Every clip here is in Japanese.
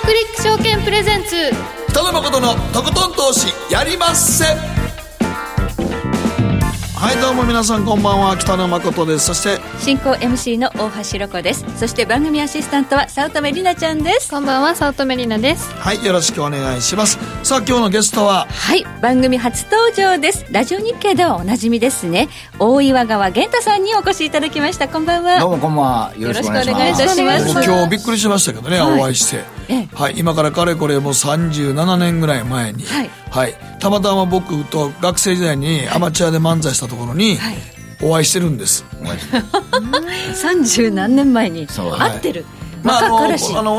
クリック証券プレゼンツ。北野誠のとことん投資やりまっせ。はいどうも皆さんこんばんは。北野誠です。そして進行 MC の大橋ロコです。そして番組アシスタントは早乙女里奈ちゃんです。こんばんは早乙女里奈です。はいよろしくお願いします。さあ今日のゲストは？はい番組初登場です。ラジオ日経ではおなじみですね。大岩川源太さんにお越しいただきました。こんばんは。どうもこんばんは。よろしくお願いいいたします。今日びっくりしましたけどね、はい。お会いして、ええ。はい、今からかれこれもう37年ぐらい前に、はい。たまたま僕と学生時代にアマチュアで漫才したところにはい。お会いしてるんです、三十何年前にそう。会ってる、まあ、あのあの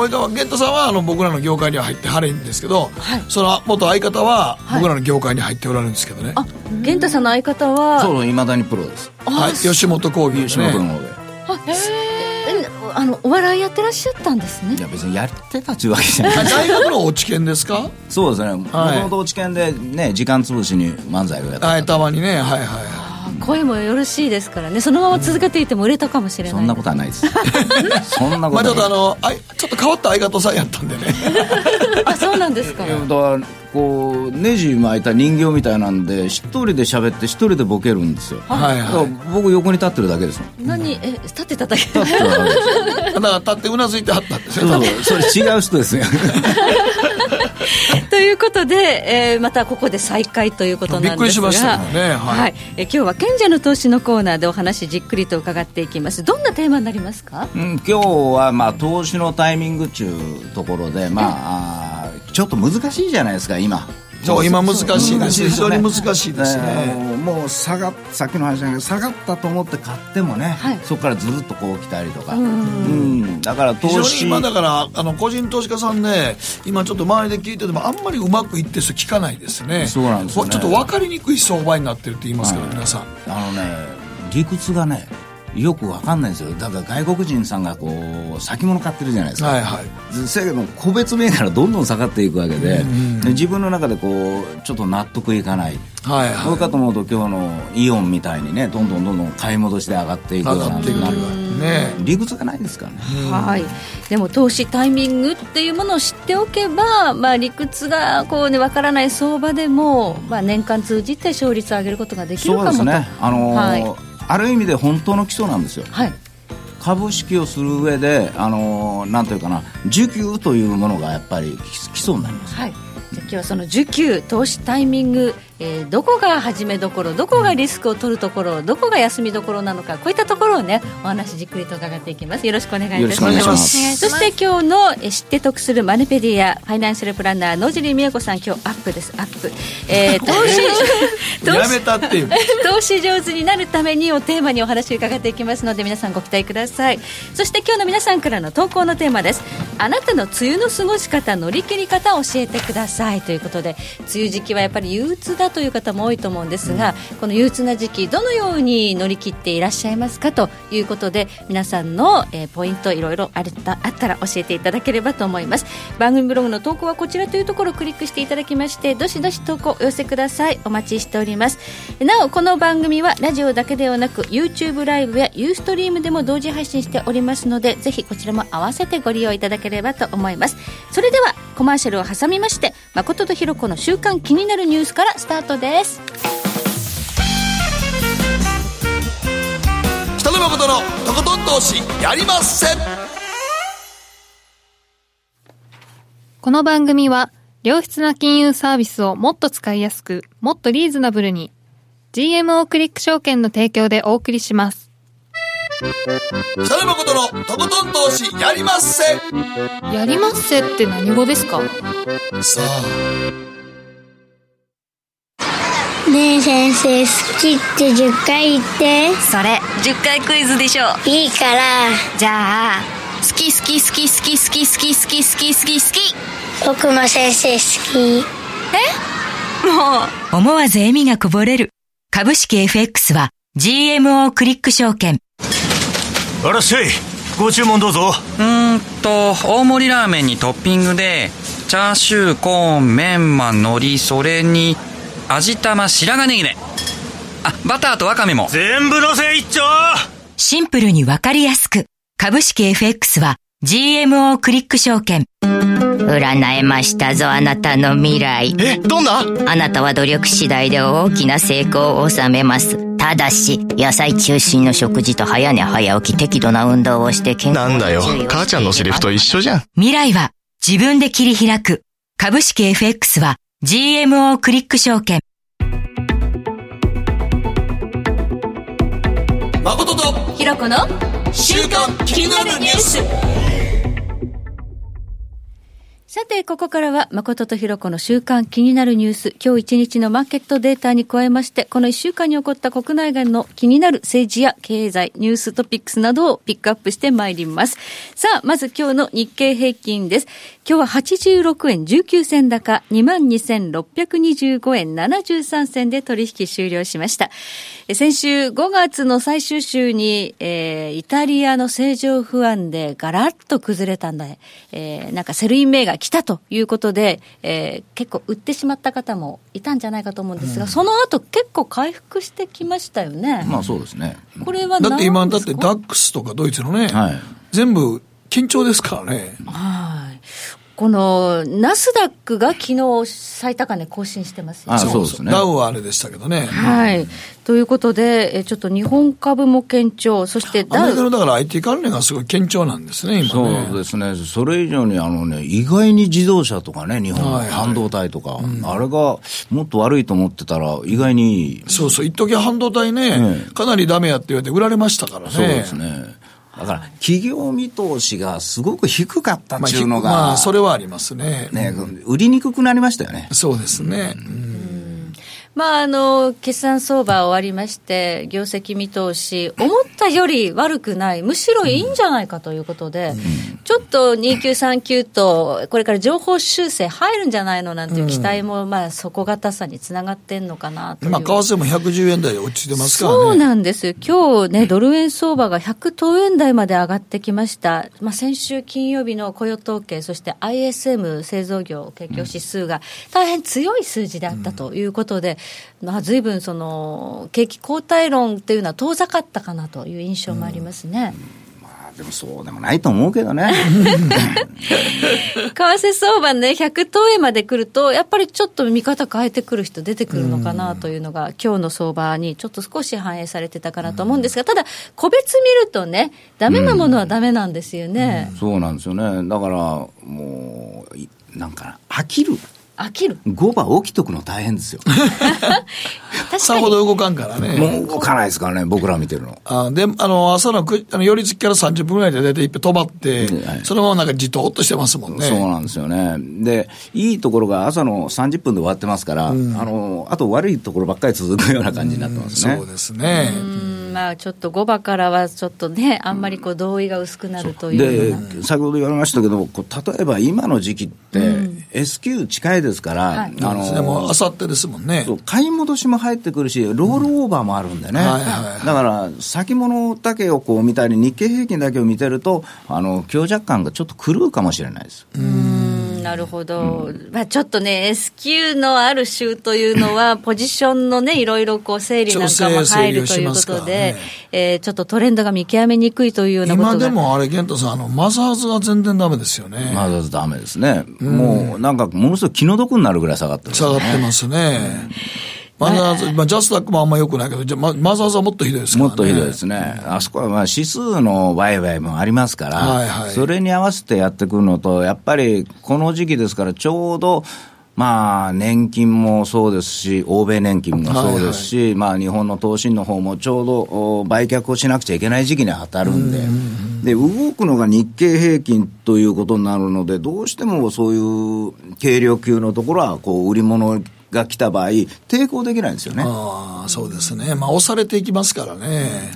及川源太さんはあの僕らの業界には入ってはれんですけど、はい。その元相方ははい。僕らの業界に入っておられるんですけどね、あ源太さんの相方はそういまだにプロです。はい、吉本興業ですね。吉本の方で。あえあのお笑いやってらっしゃったんですね。いや別にやってたっちゅうわけじゃない。あ 大学の落ち研ですか？そうですね。もともと知見でね時間潰しに漫才をやってはいたたまにね。はいはいはい。あ声もよろしいですからね。そのまま続けていても売れたかもしれない。そんなことはないです。そんなまあちょっとあのあいちょっと変わった相方さんやったんでね。あそうなんですか。いやだからこうネジ巻いた人形みたいなんで一人で喋って一人でボケるんですよ。はいだからは僕横に立ってるだけですもん。何？え立ってただけ？立ってるだけ だから立ってうなずいてはったんですよ。そうそうそれ違う人ですよ ということで、えーまたここで再開ということなんですが。びっくりしましね。はい。えー今日は賢者の投資のコーナーでお話じっくりと伺っていきます。どんなテーマになりますか？うん、今日はまあ投資のタイミング中ところで、まあ、ちょっと難しいじゃないですか今そう今難しいです難しいですよね非常に難しいですね。えーもう下がっさっきの話だけど下がったと思って買ってもね、はい。そこからずっとこう来たりとか、うんだから非常に投資。今だからあの個人投資家さんね今ちょっと周りで聞いててもあんまりうまくいってる人聞かないですね。そうなんですよね。ちょっと分かりにくい相場になってるって言いますから、はい。皆さん。あのね理屈がねよくわかんないんですよ。だから外国人さんがこう先物買ってるじゃないですか、はいはい。せやけど個別銘柄どんどん下がっていくわけで,、で自分の中でこうちょっと納得いかない。はいそうはかと思うと今日のイオンみたいにねどんどんどんどん買い戻しで上がっていいくような。上がっていくというかね。理屈がないですからね。はい、でも投資タイミングっていうものを知っておけば、まあ、理屈がこう、ね、分からない相場でも、まあ、年間通じて勝率を上げることができるかもと。そうですね。あのーはいある意味で本当の基礎なんですよ。はい、株式をする上であのーなんというかな需給というものがやっぱり基基礎になります。はい、じゃあ今日はその需給投資タイミング、えーどこが始めどころどこがリスクを取るところどこが休みどころなのかこういったところをねお話じっくりと伺っていきます。よろしくお願いいたしまます。すそして今日のえー知って得するマネペディアファイナンシャルプランナー野尻美恵子さん今日アップです。アップ、えー 投資投や資めたっていう。投資上手になるためにをテーマにお話を伺っていきますので皆さんご期待ください。そして今日の皆さんからの投稿のテーマです。あなたの梅雨の過ごし方乗り切り方を教えてください。ということで梅雨時期はやっぱり憂鬱だという方も多いと思うんですが、この憂鬱な時期どのように乗り切っていらっしゃいますかということで皆さんの、えーポイントいろいろあったあったら教えていただければと思います番組ブログの投稿はこちらというところをクリックしていただきましてどしどし投稿お寄せくださいお待ちしておりますなおこの番組はラジオだけではなく YouTube ライブやユーストリームでも同時配信しておりますのでぜひこちらも合わせてご利用いただければと思いますそれではコマーシャルを挟みまして誠とひろ子の週間気になるニュースからスタートです。北野誠のとことん投資やりまっせ。この番組は良質な金融サービスをもっと使いやすくもっとリーズナブルに GMO クリック証券の提供でお送りします北野誠のとことん投資やりまっせ。やりまっせって何語ですか？さあ。ねえ先生好きって10回言って。それ10回クイズでしょいいから。じゃあ好き好き好き好き好き好き好き好き好き好き僕も先生好き。もう。思わず笑みがこぼれる。株式 FX は GMO クリック証券あらっしゃい。ご注文どうぞ。うーんと大盛りラーメンにトッピングでチャーシューコーンメンマ海苔それに味玉白髪ネギね。あバターとワカメも。全部のせ一丁。シンプルにわかりやすく。株式 FX は GMO クリック証券。占えましたぞあなたの未来。えどんな？あなたは努力次第で大きな成功を収めますただし野菜中心の食事と早寝早起き適度な運動をして健康なんだよ。母ちゃんのセリフと一緒じゃん。未来は自分で切り開く。株式 FX は GMO クリック証券。誠とひろこの週刊気になるニュースさて、ここからは、誠とひろこの週間気になるニュース、今日一日のマーケットデータに加えまして、この一週間に起こった国内外の気になる政治や経済、ニューストピックスなどをピックアップしてまいります。さあ、まず今日の日経平均です。今日は86円19銭高、22,625円73銭で取引終了しました。先週5月の最終週に、えーイタリアの政情不安でガラッと崩れたんだ、えーなんかセルイン銘が来たということで、えー結構売ってしまった方もいたんじゃないかと思うんですが、その後結構回復してきましたよね。まあそうですね。これはだって今、だってダックスとかドイツのね、はい全部緊張ですからね。はい。このナスダックが昨日最高値更新してますよ。あそうですね。ダウはあれでしたけどね。はい。ということで、えちょっと日本株も堅調、そしてアメダウ、リカのだから IT 関連がすごい堅調なんですね、今ね。そうですね、それ以上にあの、ね、意外に自動車とかね、日本、はいはい。半導体とか、あれがもっと悪いと思ってたら、意外にそうそう、一時半導体ね、かなりダメやって言われて売られましたからね。そうですね。だから、企業見通しがすごく低かったっまあ、ていうのが、まあ、それはありますね。ね、売りにくくなりましたよね。そうですね。まあ、あの、決算相場終わりまして、業績見通し、思ったより悪くない、むしろいいんじゃないかということで、ちょっと2939と、これから情報修正入るんじゃないのなんていう期待も、まあ、底堅さにつながってんのかなという。まあ、為替も110円台で落ちてますからね。そうなんです。今日ね、ドル円相場が110円台まで上がってきました。まあ、先週金曜日の雇用統計、そして ISM 製造業景況指数が大変強い数字であったということで、まあ、随分その、景気後退論っていうのは遠ざかったかなという印象もありますね。まあでもそうでもないと思うけどね。為替相場ね、110円まで来ると、やっぱりちょっと見方変えてくる人出てくるのかなというのが、今日の相場にちょっと少し反映されてたかなと思うんですが、ただ、個別見るとね、ダメなものはダメなんですよね。そうなんですよね。だから、もう、いなんか、飽きる。飽きる。5番起きとくの大変ですよ。確かに。さほど動かんからね。もう動かないですからね、僕ら見てるの。あで、あの、朝のくあの寄り付きから30分ぐらいで大体一遍止まって、はいそのままなんかじとっとしてますもんね。そうなんですよね。で、いいところが朝の30分で終わってますから、あの、あと悪いところばっかり続くような感じになってますね。そうですね。うんまあちょっと5番からはちょっとね、あんまりこう同意が薄くなるというような。で、先ほど言われましたけど、こう例えば今の時期って、S q 近いですから、はいあそうですね。もうのあ、さってですもんね。そう買い戻しも入ってくるし、ロールオーバーもあるんでね、はいはいはいだから先物だけをこう見たり、日経平均だけを見てると、あの強弱感がちょっと狂うかもしれないです。うんなるほど、まあ、ちょっとね、S q のある週というのは、ポジションのね、いろいろこう整理なんかも入るということで、ね。えーちょっとトレンドが見極めにくいというようなことが今でもあれ、玄太さん、あの、マザーズが全然ダメですよね。まだダメですね、もうなんかものすごい気の毒になるぐらい下がってる、下がってますね。マザーズ、まあ、ジャスダックもあんま良くないけど、じゃあママザーズはもっとひどいですね。もっとひどいですね、あそこはまあ指数の売買もありますから、はいはい。それに合わせてやってくるのと、やっぱりこの時期ですから、ちょうど、まあ、年金もそうですし、欧米年金もそうですし、まあ、日本の投信の方もちょうどお売却をしなくちゃいけない時期に当たるんで、で動くのが日経平均ということになるので、どうしてもそういう軽量級のところは、こう売り物が来た場合、抵抗できないんですよね。ああ、そうですね。まあ、押されていきますからね。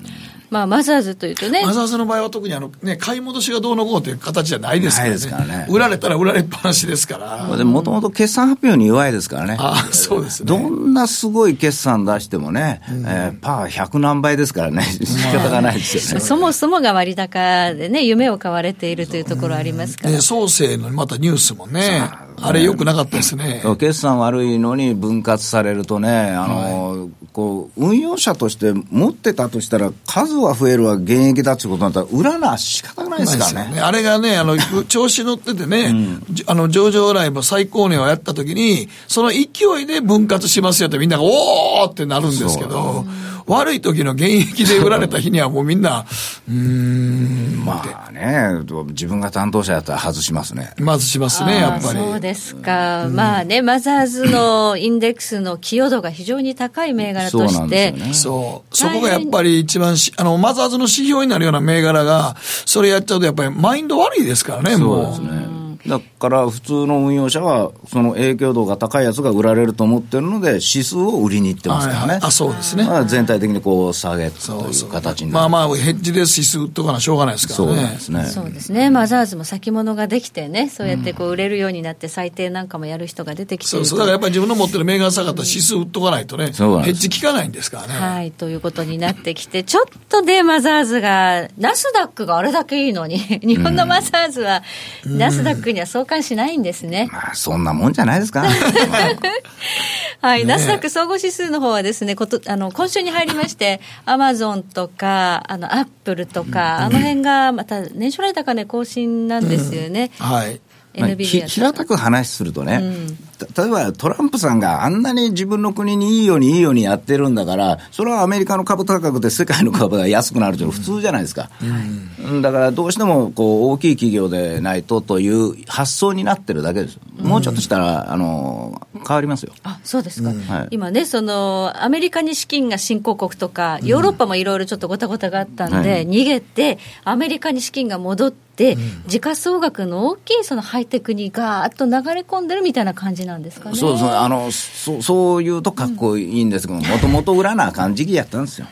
まあ、マザーズというとね、マザーズの場合は特にあの、ね、買い戻しがどうのこうという形じゃないですからね。ないですからね売られたら売られっぱなしですから。でもともと決算発表に弱いですからね。ああ、そうですね。どんなすごい決算出してもね、えーパー100何倍ですからね、仕方がないですよね。そもそもが割高でね、夢を買われているというところありますから。で、創生のまたニュースもね、あれ良くなかったですね。決算悪いのに分割されるとね、あの、こう、運用者として持ってたとしたら、数は増えるわ、現役だってことになったら、裏な仕方がないですからね。あれがね、あの、調子乗っててね、じあの、上場ライブ最高値をやった時に、その勢いで分割しますよってみんなが、おーってなるんですけど、悪い時の現役で売られた日にはもうみんな、うーん、まあね、自分が担当者やったら外しますね。まずしますね、やっぱり。そうですか、まあね、マザーズのインデックスの寄与度が非常に高い銘柄とそうなんして、ですよね。そう。そこがやっぱり一番し、あの、マザーズの指標になるような銘柄が、それやっちゃうとやっぱりマインド悪いですからね、そうもう。ですね。だから普通の運用者は、その影響度が高いやつが売られると思ってるので、指数を売りに行ってますからね。はいはいあそうですねまあ全体的にこう下げといそうそうう形になる。まあまあ、ヘッジで指数とかなしょうがないですかそうらね。なんですね。そうですね、マザーズも先物ができてね、そうやってこう売れるようになって、最低なんかもやる人が出てきてそうそう。だからやっぱり自分の持ってる銘柄下がったら指数売っとかないとね、ヘッジ効かないんですからね。はい、ということになってきて、ちょっとでマザーズが、ナスダックがあれだけいいのに、日本のマザーズは、ナスダックには相関しないんですね。まあそんなもんじゃないですか。はい、ナスダック総合指数の方はですね、ことあの今週に入りまして、アマゾンとか、あのアップルとか、あの辺がまた年初来高値更新なんですよね。はい。まあ NVIDIA ひ平たく話するとね、た例えばトランプさんがあんなに自分の国にいいようにいいようにやってるんだから、それはアメリカの株高くて世界の株が安くなるというのは普通じゃないですか。うん。だからどうしてもこう大きい企業でないとという発想になってるだけです。もうちょっとしたら、あの、変わりますよ。あそうですか、はい。今ね、そのアメリカに資金が新興国とか、ヨーロッパもいろいろちょっとごたごたがあったんで、はい。逃げて、アメリカに資金が戻って、時価総額の大きいそのハイテクにガーッと流れ込んでるみたいな感じなんですかね。そうそう、あの、そそういうとかっこいいんですけど、もともと売らなあかん時期やったんですよ。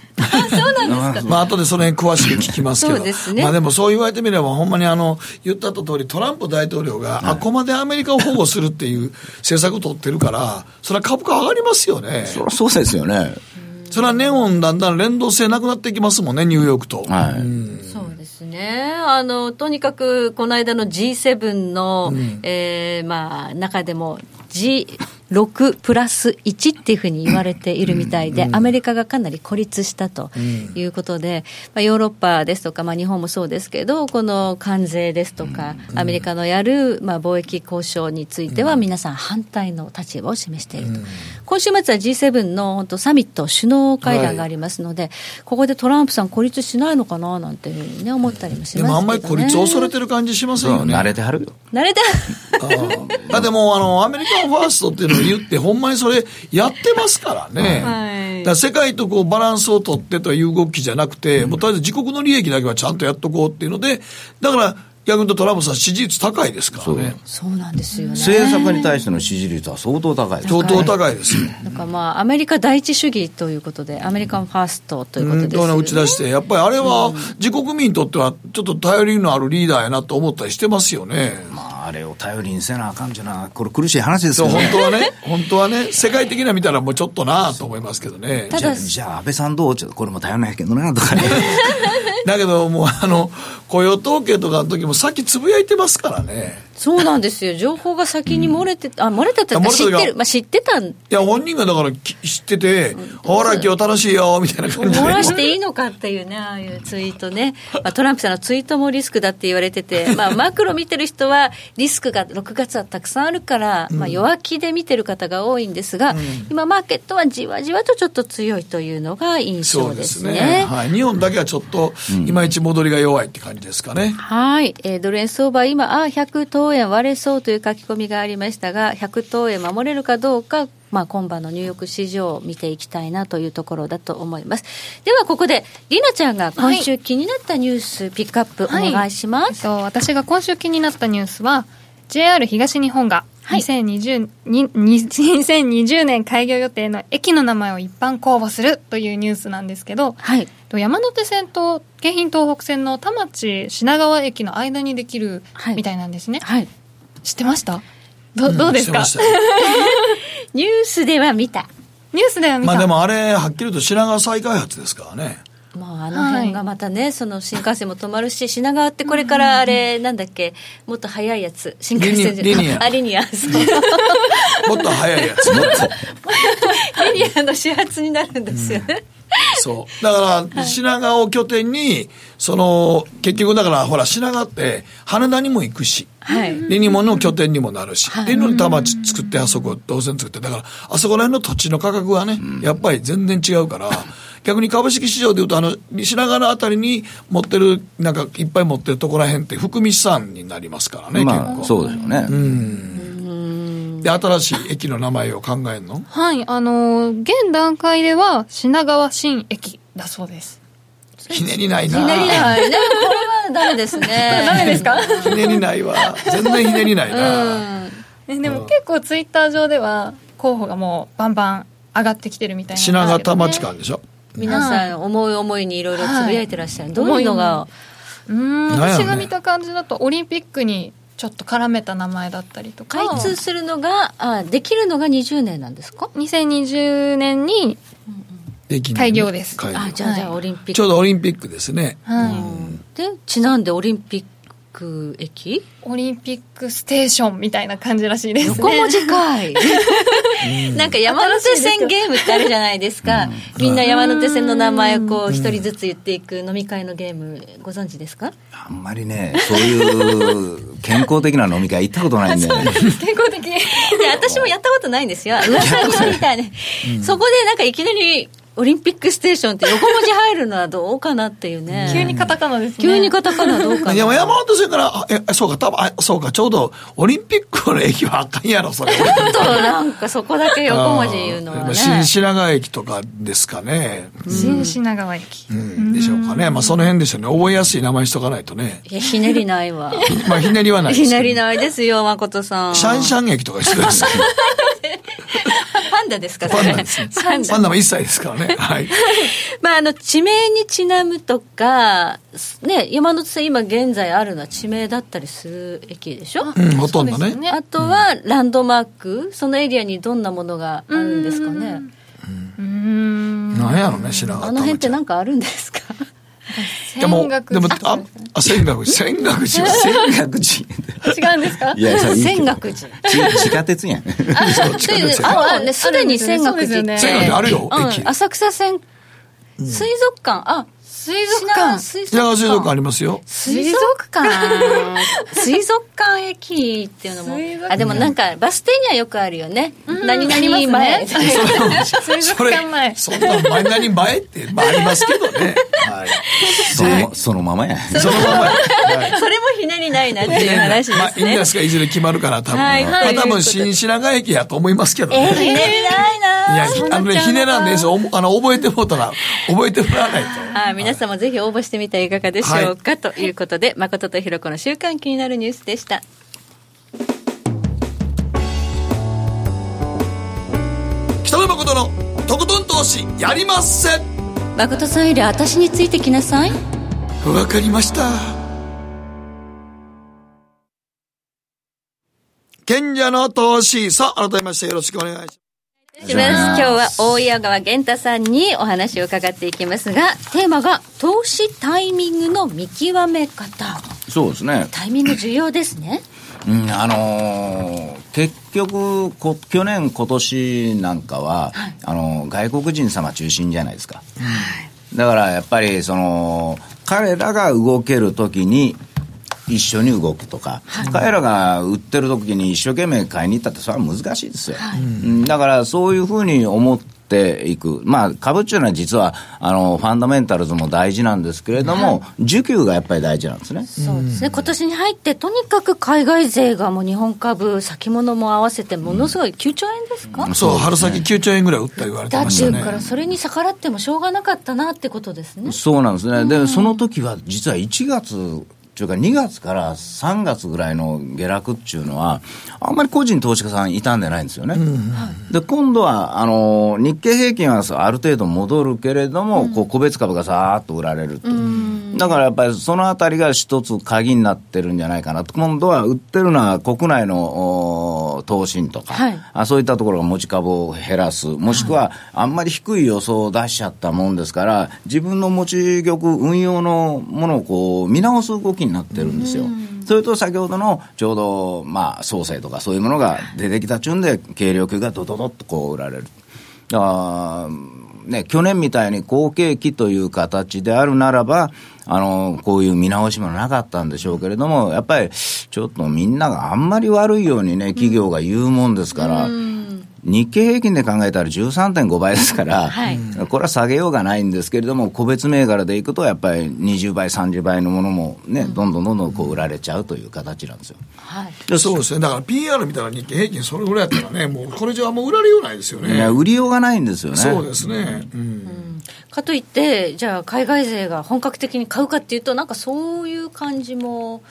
そうなんですか。まあ、後でその辺詳しく聞きますけど。そうですねまあでもそう言われてみれば、ほんまにあの、言ったと通り、トランプ大統領が、あこまでアメリカを保護するっていう政策を取ってるから、それは株価上がりますよね。そりゃそうですよね。それはネオンだんだん連動性なくなっていきますもんね、ニューヨークと。はい。そうですね。あの、とにかく、この間の G7 の、えーまあ、中でも、G6 プラス1っていうふうに言われているみたいで、アメリカがかなり孤立したということで、まあ、ヨーロッパですとか、まあ、日本もそうですけど、この関税ですとか、アメリカのやる、まあ、貿易交渉については、皆さん反対の立場を示していると。今週末は G7 の本当サミット、首脳会談がありますので、ここでトランプさん孤立しないのかななんていうふうにね、思ったりもしますけど、ね。でもあんまり孤立を恐れてる感じしませんよね。慣れてはるよ。慣れたあでもあの、アメリカンファーストっていうのを言って、ほんまにそれやってますからね。はいだから世界とこうバランスを取ってという動きじゃなくて、もうとりあえず自国の利益だけはちゃんとやっとこうっていうので、だから逆にトランプさん支持率高いですからね。そう。なんですよね。政策に対しての支持率は相当高いです。相当高いですよ。なんかまあ、アメリカ第一主義ということで、アメリカンファーストということうん、ですよね。打ち出して、やっぱりあれは自国民にとってはちょっと頼りのあるリーダーやなと思ったりしてますよね。まあ、あれを頼りにせなあかんじゃな、これ苦しい話ですよね。本当はね、本当はね、世界的な見たらもうちょっとなと思いますけどね。ただじゃあ、じゃあ安倍さんどう？ちょっとこれも頼らないけどな、とかね。だけどもうあの、雇用統計とかの時もさっきつぶやいてますからね。そうなんですよ。情報が先に漏れて、あ、漏れてたって知ってる。まあ知ってたんいや、本人がだからき知ってて、ほら、今日楽しいよ、みたいな感じで。漏らしていいのかっていうね、ああいうツイートね、まあ、トランプさんのツイートもリスクだって言われてて、まあ、マクロ見てる人は、リスクが6月はたくさんあるから、まあ、弱気で見てる方が多いんですが、今、マーケットはじわじわとちょっと強いというのが印象でそうですすね。ね。はい。日本だけはちょっと、いまいち戻りが弱いって感じですかね。はい、えードル円相場、今、あ100等円割れそうという書き込みがありましたが、100等円守れるかどうか、まあ、今晩のニューヨーク市場を見ていきたいなというところだと思います。では、ここで、りなちゃんが今週気になったニュース、ピックアップお願いします。えっと、私が今週気になったニュースは JR 東日本がはい 2020, にに2020年開業予定の駅の名前を一般公募するというニュースなんですけど、はい。と山手線と京浜東北線の田町品川駅の間にできるはい。みたいなんですね、はい。知ってました？どどうですか、してましたよ。ニュースでは見た。ニュースでは見た、まあでもあれ、はっきりと品川再開発ですからね。まあ、あの辺がまたね、その新幹線も止まるし、品川ってこれからあれ、なんだっけ、もっと早いやつ、新幹線じゃリニリニア。あ、リニア、もっと早いやつ。リニアの始発になるんですよね。そう。だから、品川を拠点に、その、結局だから、ほら、品川って、羽田にも行くし、はい。リニモの拠点にもなるし、っていうのに田町作って、あそこ、動線作って、だから、あそこら辺の土地の価格はね、やっぱり全然違うから、逆に株式市場でいうと、あの、品川のあたりに持ってる、なんか、いっぱい持ってるところら辺って、含み資産になりますからね、まあ、結構。そうでしょうね。で、新しい駅の名前を考えるの？はい、あのー現段階では品川新駅だそうです。ひねりないなひねりない。でもこれはダメですね。ダメですか？ひねりないわ。全然ひねりないな。えでも結構ツイッター上では候補がもうバンバン上がってきてるみたいなね品川田町間でしょ？皆さん、思い思いにいろいろつぶやいてらっしゃる。どういうのが、うーん私が見た感じだとオリンピックにちょっと絡めた名前だったりとか。開通するのが、あ、できるのが20年なんですか？2020年に開業です。開業。あ、じゃあ、じゃあ、オリンピッちょうク。どオリンピックですね。はい、で、ちなんでオリンピック駅？オリンピックステーションみたいな感じらしいですね。横文字かい。なんか山手線ゲームってあるじゃないですか。みんな山手線の名前をこう一人ずつ言っていく飲み会のゲームご存知ですか？あんまりね、そういう健康的な飲み会行ったことないんで、ね、健康的。いや私もやったことないんですよ。噂になりたいね。そこでなんかいきなりオリンピックステーションって横文字入るのはどうかなっていうね。急にカタカナですね急にカタカナどうかいや、な。山手線から、あえ、そうか、多分あそうか、ちょうど、オリンピックの駅はあかんやろ、それ。ちょっとなんかそこだけ横文字言うのはね。新品川駅とかですかね。新品川駅、うん、でしょうかね。まあ、その辺でしょうね。覚えやすい名前しとかないとね。いや、ひねりないわ。まあ、ひねりはない。ひねりないですよ、誠さん。シャンシャン駅とかしてですね。パンダですか、それパンダですね。パンダ。も一切ですからね。はい。まあ、あの、地名にちなむとか、ね、山手線今現在あるのは地名だったりする駅でしょ？うん、ほとんどね。ね。あとはランドマーク、そのエリアにどんなものがあるんですかね？うーん。なん。やろね、品川あの辺ってな何かあるんですか？でも、でも、あ、あ、仙岳寺、仙岳寺は、戦学寺。違うんですか？いや、それいいけど。仙岳寺。ち 地下鉄やん。あ、あね、すでに仙岳寺っ岳寺あるよ駅うん、浅草線、水族館、あ、水族館。水品川水族館ありますよ。水族館。水族館駅っていうのも。あでもなんかバス停にはよくあるよね、何あります々前、ね水族館前。それそんな前何前って、まあありますけどね。はい。そのそのままや。そのまま。は いそれもひねりないなっていう話まあ、ですね。い。いんですか、いずれ決まるから、多分。はいはい。まあ、多分、新品川駅やと思いますけどね。えーひねりないないや、ひあのね、ひねらんでいいですあの、覚えてもうたら、覚えてもらわないと。はい、皆さんもぜひ応募してみてはいかがでしょうか、ということで誠とひろ子の週刊気になるニュースでした。北野誠のとことん投資やりまっせ。誠さんより私についてきなさい。わかりました。賢者の投資。さあ改めましてよろしくお願いしますします。今日は大谷川源太さんにお話を伺っていきますがテーマが投資タイミングの見極め方。そうですね。タイミング重要ですね。うん、あのー結局こ、去年、今年なんかは、あのー外国人様中心じゃないですか。だからやっぱり、その、彼らが動けるときに、一緒に動くとか、彼らが売ってる時に一生懸命買いに行ったってそれは難しいですよ、うん。だからそういうふうに思っていく、まあ、株っていうのは実はあのファンダメンタルズも大事なんですけれども、需給がやっぱり大事なんですね。そうですね。今年に入ってとにかく海外勢がもう日本株先物も合わせてものすごい9兆円ですか、そう春先9兆円ぐらい売った言われてだっていうましたねからそれに逆らってもしょうがなかったなってことですね。そうなんですね。で、その時は実は1月、というか2月から3月ぐらいの下落っていうのは、あんまり個人投資家さん傷んでないんですよね。で、今度は、あの、日経平均はある程度戻るけれども、こう個別株がさーっと売られると。だからやっぱりそのあたりが一つ鍵になってるんじゃないかなと。今度は売ってるのは国内のお投信とか、はいあそういったところが持ち株を減らす、もしくはあんまり低い予想を出しちゃったもんですから、自分の持ち玉、運用のものをこう見直す動きになってるんですよ。それと先ほどのちょうど、まあ、創生とかそういうものが出てきたちゅうんで、軽量級がドドドッとこう売られる。だからね、去年みたいに好景気という形であるならば、あの、こういう見直しもなかったんでしょうけれども、やっぱりちょっとみんながあんまり悪いようにね、企業が言うもんですから、日経平均で考えたら13.5倍ですから、はいこれは下げようがないんですけれども、個別銘柄でいくと、やっぱり20倍、30倍のものもね、どんどんどんどんこう売られちゃうという形なんですよ。はいでそうですね。だから PR 見たら日経平均それぐらいやったらね、もうこれじゃもう売られようないですよね。いや売りようがないんですよね。そうですね。うん。かといって、じゃあ、海外勢が本格的に買うかっていうと、なんかそういう感じも、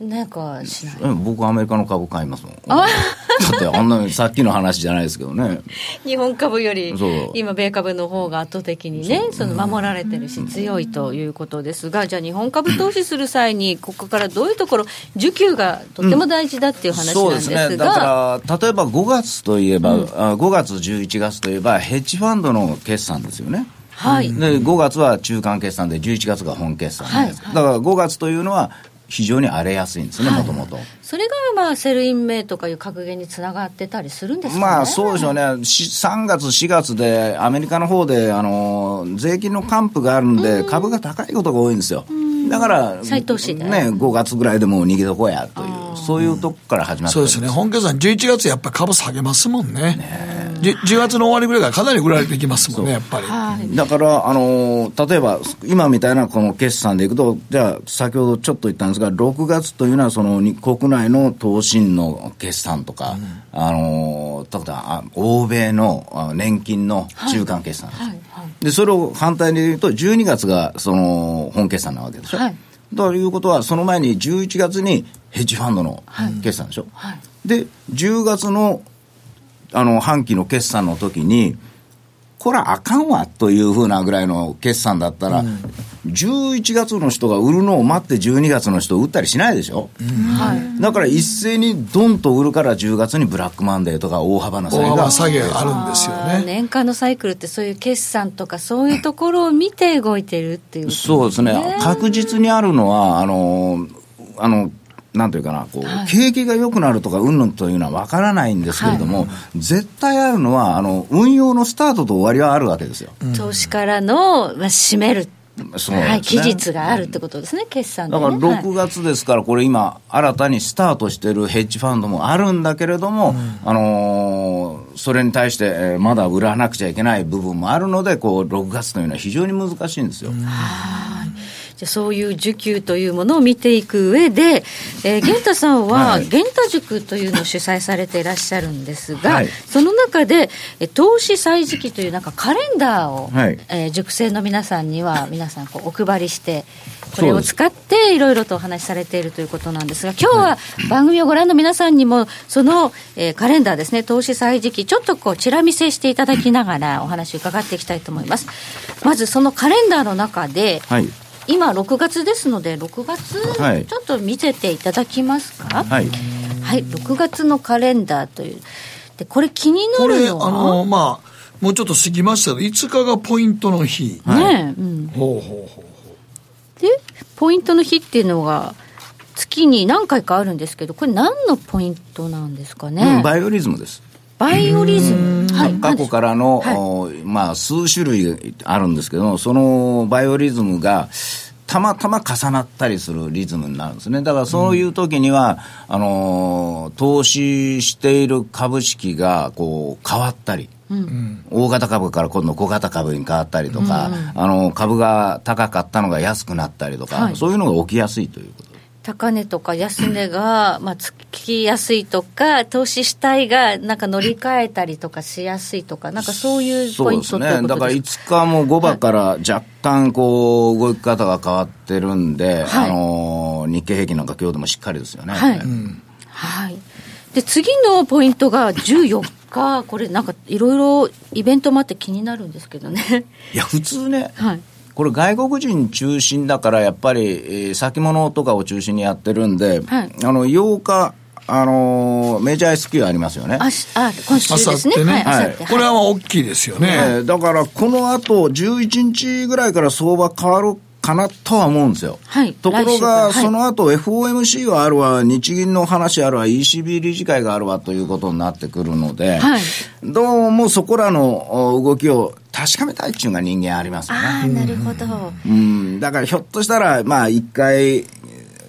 なんかしない。うん僕、アメリカの株買いますもん。だって、あんな、さっきの話じゃないですけどね。日本株より今、米株の方が圧倒的にね、その守られてるし、強いということですが、じゃあ、日本株投資する際に、ここからどういうところ、需給がとても大事だっていう話なんですが、ですね。だから、例えば5月といえば、あ5月、11月といえば、ヘッジファンドの決算ですよね。はい、で5月は中間決算で、11月が本決算です、はいだから5月というのは、非常に荒れやすいんですね、もともと。それがまあ Sell in May とかいう格言につながってたりするんですかね？まあそうでしょうね、し3月、4月で、アメリカの方であの税金の還付があるんで、株が高いことが多いんですよ。だから、再投資でね、5月ぐらいでもう逃げどこやという、そういうとこから始まってそうですね。本決算11月やっぱ株下げますもんね。じ10月の終わりぐらいからかなり売られてきますもんね、やっぱり。はいだから、あのー例えば今みたいなこの決算でいくと、じゃあ、先ほどちょっと言ったんですが、6月というのはそのに国内の投信の決算とか、あのー例えばあ欧米のあ年金の中間決算。はいはい。でそれを反対に言うと、12月がその本決算なわけでしょ。はい。ということは、その前に11月にヘッジファンドの決算でしょ。はい。で、10月のあの半期の決算の時に、これはあかんわというふうなぐらいの決算だったら、11月の人が売るのを待って12月の人売ったりしないでしょ、はい。だから一斉にドンと売るから10月にブラックマンデーとか大幅な下げがあるんですよね。年間のサイクルってそういう決算とかそういうところを見て動いてるっていうことそうですね、確実にあるのは、あの、あの、なんていうかな、こう、景気が良くなるとか、うんぬんというのは分からないんですけれども、絶対あるのは、あの、運用のスタートと終わりはあるわけですよ。投資からの、まあ、締める、そうはい、期日があるってことですね、決算で、だね。から6月ですから、これ今、新たにスタートしてるヘッジファンドもあるんだけれども、あのーそれに対して、えーまだ売らなくちゃいけない部分もあるので、こう、6月というのは非常に難しいんですよ。じゃあそういう需給というものを見ていく上で、えー、玄太さんは、はい。玄太塾というのを主催されていらっしゃるんですが、はい。その中で、え投資歳時期というなんかカレンダーを、はい。えー塾生の皆さんには、皆さんこうお配りして、これを使っていろいろとお話しされているということなんですが、今日は番組をご覧の皆さんにも、その、えーカレンダーですね、投資歳時期、ちょっとこう、チラ見せしていただきながらお話を伺っていきたいと思います。まずそのカレンダーの中で、はい。今6月ですので6月はいちょっと見せていただきますか？はい。はい、6月のカレンダーというでこれ気になこれ、あるのはの、まあ、もうちょっと過ぎましたけど、5日がポイントの日。ねえ、うん、ほうほうほう。でポイントの日っていうのが月に何回かあるんですけどこれ何のポイントなんですかね、うんバイオリズムです。バイオリズム。はい。過去からの、はい。おまあ、数種類あるんですけどそのバイオリズムがたまたま重なったりするリズムになるんですね。だからそういう時には、あのー投資している株式がこう変わったり、大型株から今度小型株に変わったりとか、あの株が高かったのが安くなったりとか、はい。そういうのが起きやすいということ。高値とか安値が、まあ、つきやすいとか、投資主体がなんか乗り換えたりとかしやすいとか、なんかそういうポイントっていうね。だか？らことです5日も5番から若干こう動き方が変わってるんで、はいあのー日経平均なんか今日でもしっかりですよね。はいはい。で、次のポイントが14日、これなんかいろいろイベントもあって気になるんですけどね。いや、普通ね、はい。これ外国人中心だからやっぱり、えー先物とかを中心にやってるんで、はい。あの8日、あのの、メジャー S q ありますよね。あしあ今週ですね。ね。はい、はい。これはまあ大きいですよね。えーだから、この後、11日ぐらいから相場変わるかなとは思うんですよ。はいところが、はいその後 FOMC はあるわ、日銀の話あるわ、ECB 理事会があるわということになってくるので、はいどうもそこらのお動きを確かめたいっていうのが人間ありますよね。ああなるほど、うん、だからひょっとしたら、まあ一回、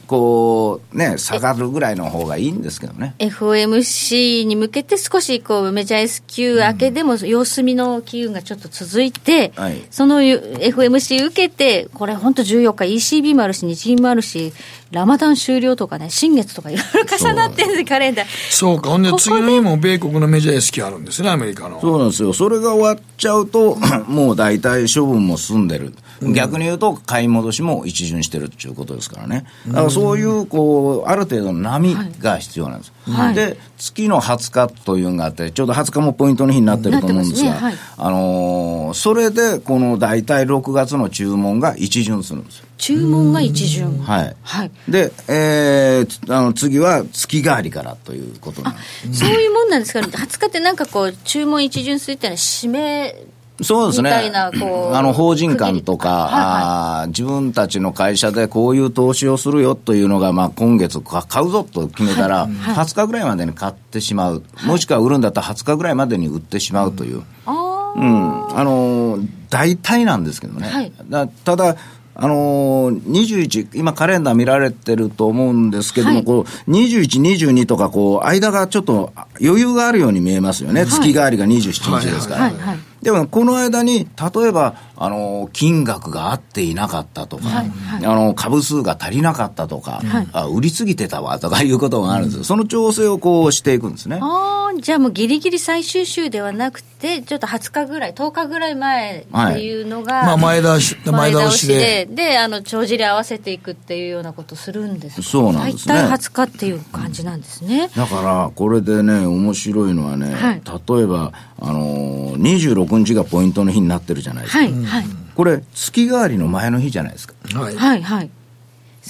こう、ね、下がるぐらいの方がいいんですけどね。FOMC に向けて少しこうメジャー S q 明けでも様子見の機運がちょっと続いて、はいその FOMC 受けて、これ本当14日 ECB もあるし、日銀もあるし、ラマダン終了とかね、新月とかいろいろ重なってるんですカレンダー。そうか。ほんで次の日も米国のメジャー S q あるんですね、アメリカの。そうなんですよ。それが終わっちゃうと、もう大体処分も済んでる。逆に言うと、買い戻しも一巡してるっていうことですからね。だからそういう、こう、ある程度の波が必要なんです。はいで、月の20日というのがあって、ちょうど20日もポイントの日になってると思うんですが、すねあのーそれで、この大体6月の注文が一巡するんですよ。注文が一巡。はい。はい。で、えーつあの次は月替わりからということなんです。そういうもんなんですか？ね。20日ってなんかこう、注文一巡するっていうのは指名、そうですね。みたいなこうあの、法人間とか、はいはい自分たちの会社でこういう投資をするよというのが、まあ、今月か買うぞと決めたら、20日ぐらいまでに買ってしまう。もしくは売るんだったら20日ぐらいまでに売ってしまうという。うん。あのー大体なんですけどね。はいだただ、あのー、21、今カレンダー見られてると思うんですけども、はいこう、21、22とか、こう、間がちょっと余裕があるように見えますよね。月替わりが27日ですから。はいはいでも、この間に、例えば、あの、金額が合っていなかったとか、はいあの、株数が足りなかったとか、あ売りすぎてたわとかいうことがあるんですよ。その調整をこうしていくんですね。ああ、じゃあもうギリギリ最終週ではなくて、ちょっと20日ぐらい、10日ぐらい前っていうのが、まあ前倒し、前倒しで。で、で、あの、帳尻合わせていくっていうようなことするんですかそうなんですね大体20日っていう感じなんですね。だから、これでね、面白いのはね、はい例えば、あのー、26日がポイントの日になってるじゃないですか。はい、はい。これ、月替わりの前の日じゃないですか。はい。はい、はい。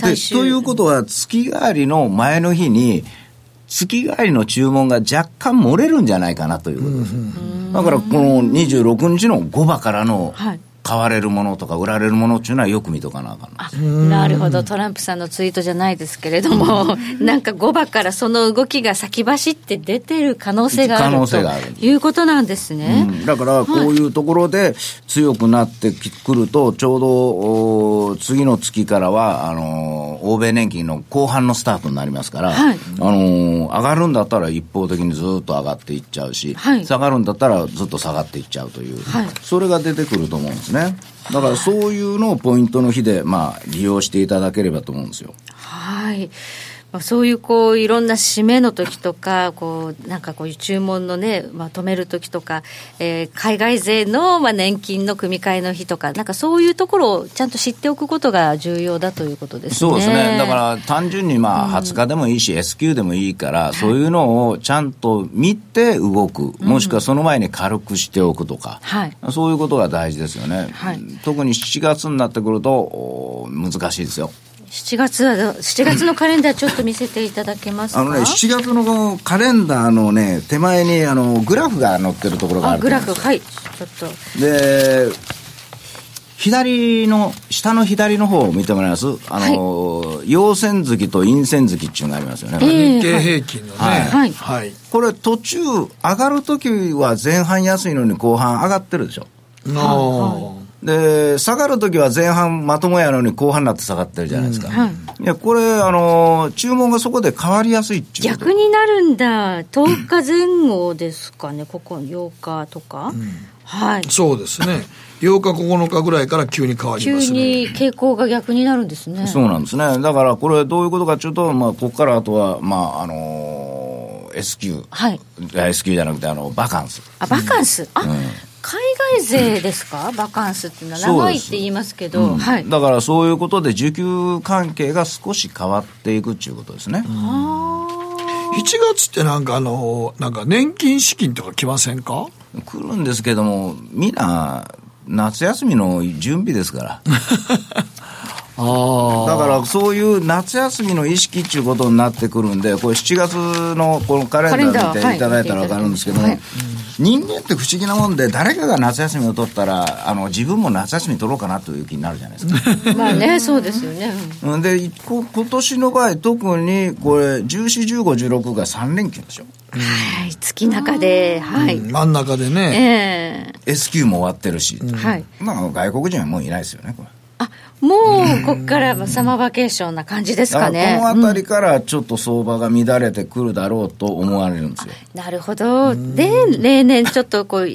でということは、月替わりの前の日に、月替わりの注文が若干漏れるんじゃないかなということです。だから、この26日の5場からのはい買われるものとか売られるものっていうのはよく見とかなあかんのあなるほど、トランプさんのツイートじゃないですけれども、なんか5場からその動きが先走って出てる可能性があ可るということなんですね。うん。だから、こういうところで強くなってくると、ちょうどお次の月からは、あのー欧米年金の後半のスタートになりますから、はい。あのー上がるんだったら一方的にずっと上がっていっちゃうし、はい。下がるんだったらずっと下がっていっちゃうという、はい。それが出てくると思うんですね。だからそういうのをポイントの日で、まあ、利用していただければと思うんですよ。はい。まあ、そういうこういろんな締めの時とか、こうなんかこういう注文のね、まとめる時とか、えー海外勢のまあ年金の組み替えの日とか、なんかそういうところをちゃんと知っておくことが重要だということですね。そうですね。だから単純にまあ20日でもいいし、S q でもいいから、そういうのをちゃんと見て動く。もしくはその前に軽くしておくとか。はいそういうことが大事ですよね。はい特に7月になってくるとお難しいですよ。7月はど、7月のカレンダーちょっと見せていただけますか？あのね、7月のカレンダーのね、手前にあのグラフが載ってるところがああ、るとグラフ、思うんですよはい。ちょっと。で、左の、下の左の方を見てもらいますあの、陽線月と陰線月っていうのがありますよね。ええ日経平均のね。はいはい。これ途中上がるときは前半安いのに後半上がってるでしょ。ので、下がるときは前半まともやのに後半になって下がってるじゃないですか。いや、これ、あの、注文がそこで変わりやすいっていう。逆になるんだ。10日前後ですかね、ここ8日とか。はい。そうですね。8日9日ぐらいから急に変わり急ますね。に傾向が逆になるんですね。そうなんですね。だからこれどういうことかというと、まあ、ここからあとは、まあ、あの S q はい。S q じゃなくて、あの、バカンス。あ、バカンス？あ、ん海外勢ですか？バカンスっていうのは長いって言いますけど。うんはい。だからそういうことで需給関係が少し変わっていくっていうことですね。1月ってなんかあの、なんか年金資金とか来ませんか？来るんですけども、みんな、夏休みの準備ですから。あだからそういう夏休みの意識っていうことになってくるんで、これ7月のこのカレンダー見ていただいたら分かるんですけども、人間って不思議なもんで、誰かが夏休みを取ったら、あの自分も夏休み取ろうかなという気になるじゃないですか。まあね、そうですよね。うんで、こ今年の場合、特にこれ、14、15、16が3連休でしょ。はい、月中で、はい。真ん中でね。ええ S q も終わってるし、はい。まあ外国人はもういないですよね、これ。あ、もう、こっからサマーバケーションな感じですだかね。この辺りからちょっと相場が乱れてくるだろうと思われるんですよ。なるほど。で、例年ちょっとこう、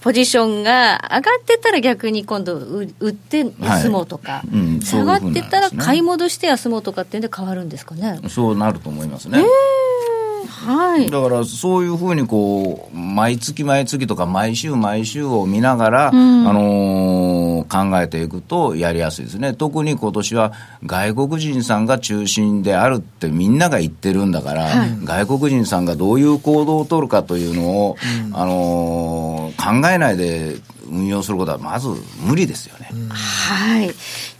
ポジションが上がってたら逆に今度う売って休もうとか、いうんそううねがってたら買い戻して休もうとかっていうんで変わるんですかね。そうなると思いますね。はい。だからそういうふうにこう、毎月毎月とか毎週毎週を見ながら、んあのー考えていくとやりやすいですね。特に今年は外国人さんが中心であるってみんなが言ってるんだから、外国人さんがどういう行動を取るかというのを、あのー考えないで運用することはまず無理ですよね。はい。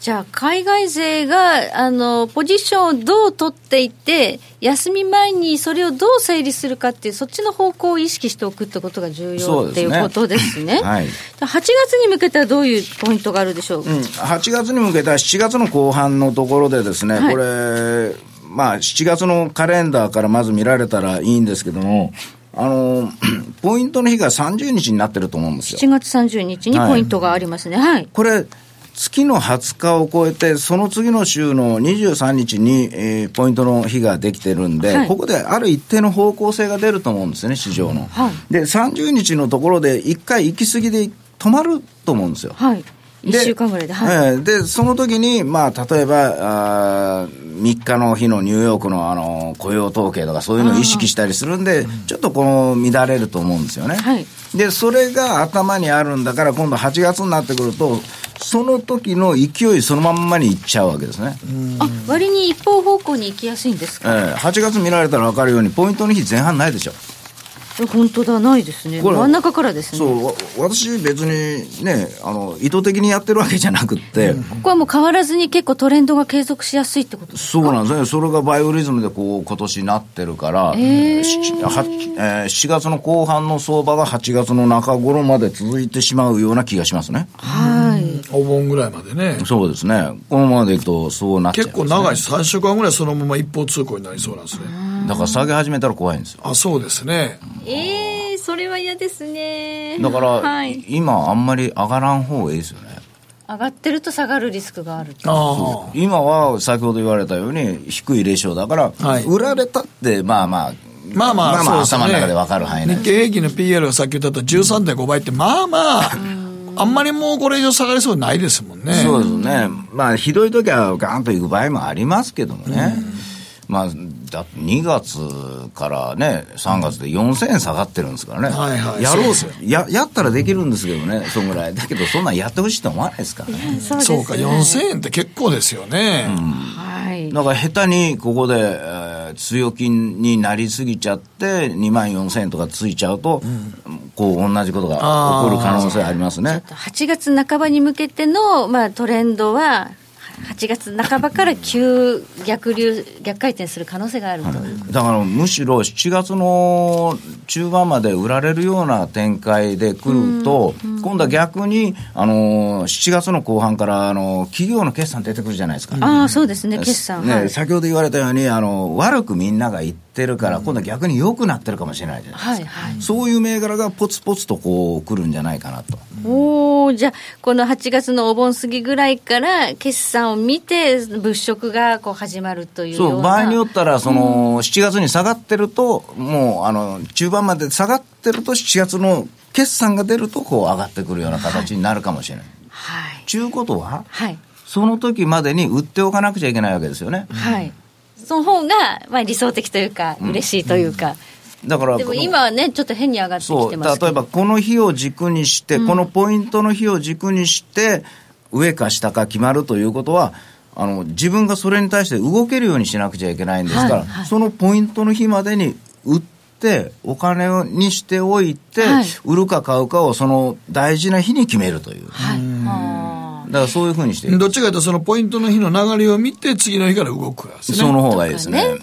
じゃあ、海外勢が、あの、ポジションをどう取っていって、休み前にそれをどう整理するかっていう、そっちの方向を意識しておくってことが重要っていうことですね。はいじゃあ8月に向けてはどういうポイントがあるでしょう、うん、8月に向けた7月の後半のところでですね、はいこれ、まあ、7月のカレンダーからまず見られたらいいんですけども、あの、ポイントの日が30日になってると思うんですよ。7月30日にポイントがありますね。はい。これ、月の20日を超えて、その次の週の23日に、えーポイントの日ができてるんで、はいここである一定の方向性が出ると思うんですよね、市場の。はいで、30日のところで、一回行き過ぎで止まると思うんですよ。はい。1で週間ぐらいで。はい。ええで、その時に、まあ、例えば、あー3日の日のニューヨークのあの雇用統計とかそういうのを意識したりするんで、ちょっとこの乱れると思うんですよね。はいで、それが頭にあるんだから、今度8月になってくると、その時の勢いそのまんまにいっちゃうわけですね。あ、割に一方方向に行きやすいんですか、ええ8月見られたら分かるように、ポイントの日前半ないでしょ。え本当だ、ないですね。真ん中からですね。そう、わ私別にね、あの、意図的にやってるわけじゃなくって、ここはもう変わらずに結構トレンドが継続しやすいってことですそうなんですね。それがバイオリズムでこう、今年なってるから、へーえー7月の後半の相場が8月の中頃まで続いてしまうような気がしますね。はい。お盆ぐらいまでね。そうですね。このままでいくとそうなっちゃいます、ね。結構長い3週間ぐらいそのまま一方通行になりそうなんですね。だから下げ始めたら怖いんですよ。あ、そうですね。えー、それは嫌ですね。だから、はい。今あんまり上がらん方がいいですよね。上がってると下がるリスクがあると。あ今は先ほど言われたように低いレシオだから、はい売られたってまあまあ、まあまあ、まあまあ頭の中で分かる範囲内日経平均の PL がさっき言った13.5倍って、まあまあ、あんまりもうこれ以上下がりそうにないですもんね。そうですね、まあ、ひどい時はガーンといく場合もありますけどもね、まあ、だって2月からね、3月で4000円下がってるんですからね、はいはいやろうすややったらできるんですけどね、そんぐらい、だけど、そんなんやってほしいと思わないですからね。そうですそうか、4000円って結構ですよね。はい。だから下手にここで、えー強気になりすぎちゃって、2万4000円とかついちゃうと、こう同じことが起こる可能性ありますね。8月半ばに向けての、まあ、トレンドは、8月半ばから急逆流、逆回転する可能性があるという。だからむしろ7月の中盤まで売られるような展開で来ると、今度は逆に、あの7月の後半からあの企業の決算出てくるじゃないですか。ああ、そうですね、決算。ねはい。先ほど言われたようにあの、悪くみんなが言ってるから、今度は逆に良くなってるかもしれないじゃないですか。はい、はい。そういう銘柄がポツポツとこう来るんじゃないかなと。おおじゃあ、この8月のお盆過ぎぐらいから、決算を見て、物色がこう始まるというような。そう、場合によったら、その、7月に下がってると、もう、あの、中盤まで下がってると、7月の決算が出ると、こう、上がってくるような形になるかもしれない。はい。ちゅうことは、はい。その時までに売っておかなくちゃいけないわけですよね。はい。その方が、まあ、理想的というか、嬉しいというか。だから、でも今はね、ちょっと変に上がってきてます。例えばこの日を軸にして、このポイントの日を軸にして、上か下か決まるということは、あの自分がそれに対して動けるようにしなくちゃいけないんですから、はいはいそのポイントの日までに売って、お金をにしておいて、はい売るか買うかをその大事な日に決めるという。はい。はだからそういうふうにしてどっちかというとそのポイントの日の流れを見て次の日から動くですね。その方がいいですね。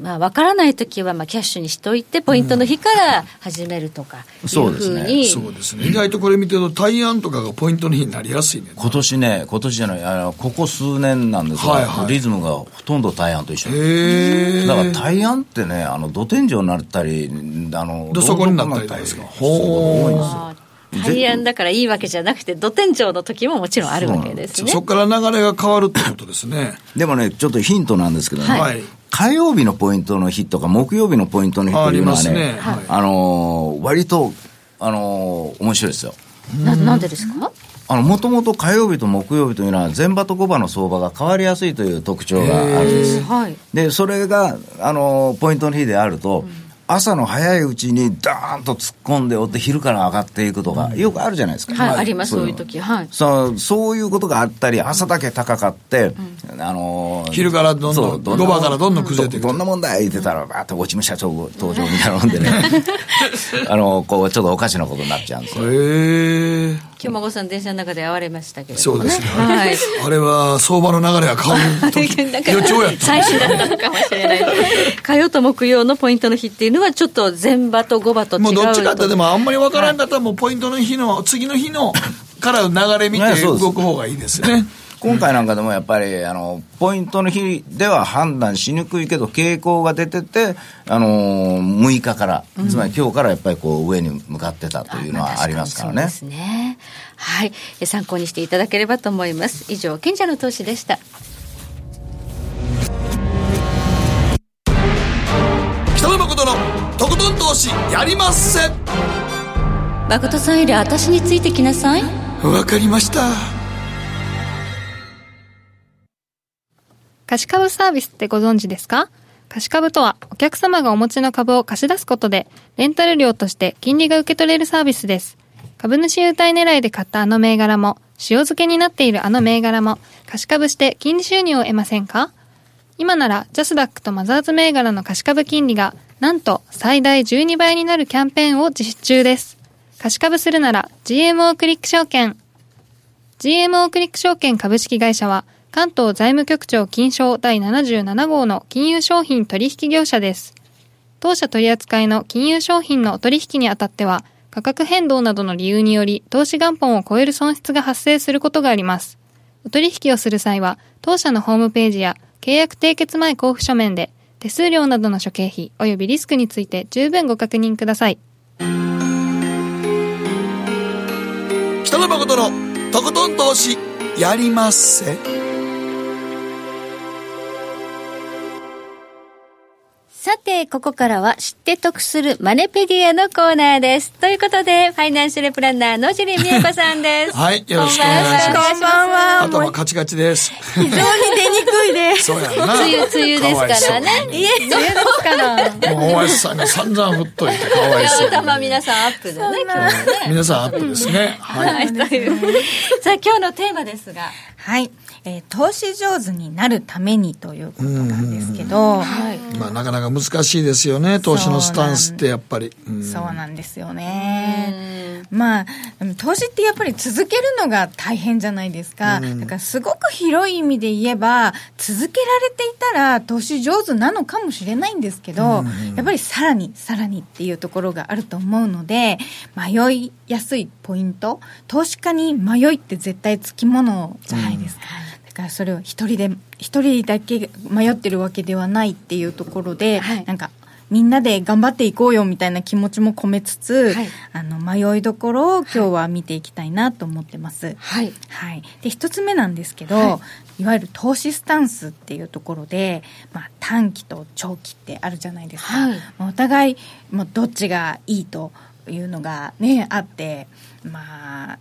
まあ、分からないときは、まあ、キャッシュにしといて、ポイントの日から始めるとか、いうふうに、そうですね。意外とこれ見てると、対案とかがポイントの日になりやすいね。今年ね、今年じゃない、あの、ここ数年なんですが、はいはい、リズムがほとんど対案と一緒へだから対案ってね、あの、土天井になったり、あの、どそこになったりですか。ほ多いんですよ。大安だからいいわけじゃなくて、土天井の時ももちろんあるわけですね。そこから流れが変わるってことですね。でもね、ちょっとヒントなんですけどね、はい、火曜日のポイントの日とか、木曜日のポイントの日っていうのはね、あねはい、あのー、割と、あのー、面白いですよ。ななんでですか？あの、もともと火曜日と木曜日というのは、前場と後場の相場が変わりやすいという特徴があるんです。で、それが、あの、ポイントの日であると、うん朝の早いうちにダーンと突っ込んでおって昼から上がっていくとか、よくあるじゃないですか。はい、あります、そういう時はい。そう、そういうことがあったり、朝だけ高かって、あの昼からどんどん、5番からどんどん崩れていく。どんな問題言ってたら、バーッと落ちむ社長登場みたいなもんでね、あの、こう、ちょっとおかしなことになっちゃうんですよ。へ今日孫さん電車の中で会われましたけれども、そうですね。はい。あれは相場の流れが変わる 時予兆やった。最初だったのかもしれない。火曜と木曜のポイントの日っていうのはちょっと前場と後場と違うもうどっちかってでもあんまり分からんかったらもうポイントの日の次の日のから流れ見て動く方がいいですね。今回なんかでもやっぱり、あの、ポイントの日では判断しにくいけど、傾向が出てて、あのー、6日から、うん、つまり今日からやっぱりこう上に向かってたというのはありますからね。そうですね。はい。参考にしていただければと思います。以上、賢者の投資でした。北野誠のとことん投資やりまっせ誠さんより私についてきなさいわかりました貸し株サービスってご存知ですか？貸し株とは、お客様がお持ちの株を貸し出すことで、レンタル料として金利が受け取れるサービスです。株主優待狙いで買ったあの銘柄も、塩漬けになっているあの銘柄も、貸し株して金利収入を得ませんか？今なら、ジャスダックとマザーズ銘柄の貸し株金利が、なんと最大12倍になるキャンペーンを実施中です。貸し株するなら、GMO クリック証券。GMO クリック証券株式会社は、関東財務局長金賞第77号の金融商品取引業者です。当社取扱いの金融商品の取引にあたっては、価格変動などの理由により、投資元本を超える損失が発生することがあります。お取引をする際は、当社のホームページや契約締結前交付書面で、手数料などの諸経費及びリスクについて十分ご確認ください。北野誠のとことん投資やりまっせ。さて、ここからは知って得するマネペディアのコーナーです。ということで、ファイナンシャルプランナー野尻美恵子さんです。はい、よろしくお願いします。こんばんは。頭カチカチです。非常に出にくいです。そうやな。梅雨、梅雨ですからね。いえ、梅雨ですから。もう、大橋さんが散々振っといて、かわいそう。頭皆さんアップでね、今日ね。皆さんアップですね。はい。さあ、今日のテーマですが。はい。えー、投資上手になるためにということなんですけど、はい、まあ、なかなか難しいですよね投資のスタンスってやっぱり、うん、そうなんですよね。まあ投資ってやっぱり続けるのが大変じゃないですか、だからすごく広い意味で言えば続けられていたら投資上手なのかもしれないんですけど、やっぱりさらにさらにっていうところがあると思うので迷いやすいポイント投資家に迷いって絶対つきものじゃないですか、うんだからそれを一人で一人だけ迷ってるわけではないっていうところで、はい、なんかみんなで頑張っていこうよみたいな気持ちも込めつつ、はい、あの迷いどころを今日は見ていきたいなと思ってます。はい。はい。で、一つ目なんですけど、はい、いわゆる投資スタンスっていうところで、まあ短期と長期ってあるじゃないですか。はい、お互い、もうどっちがいいというのがね、あって、まあ、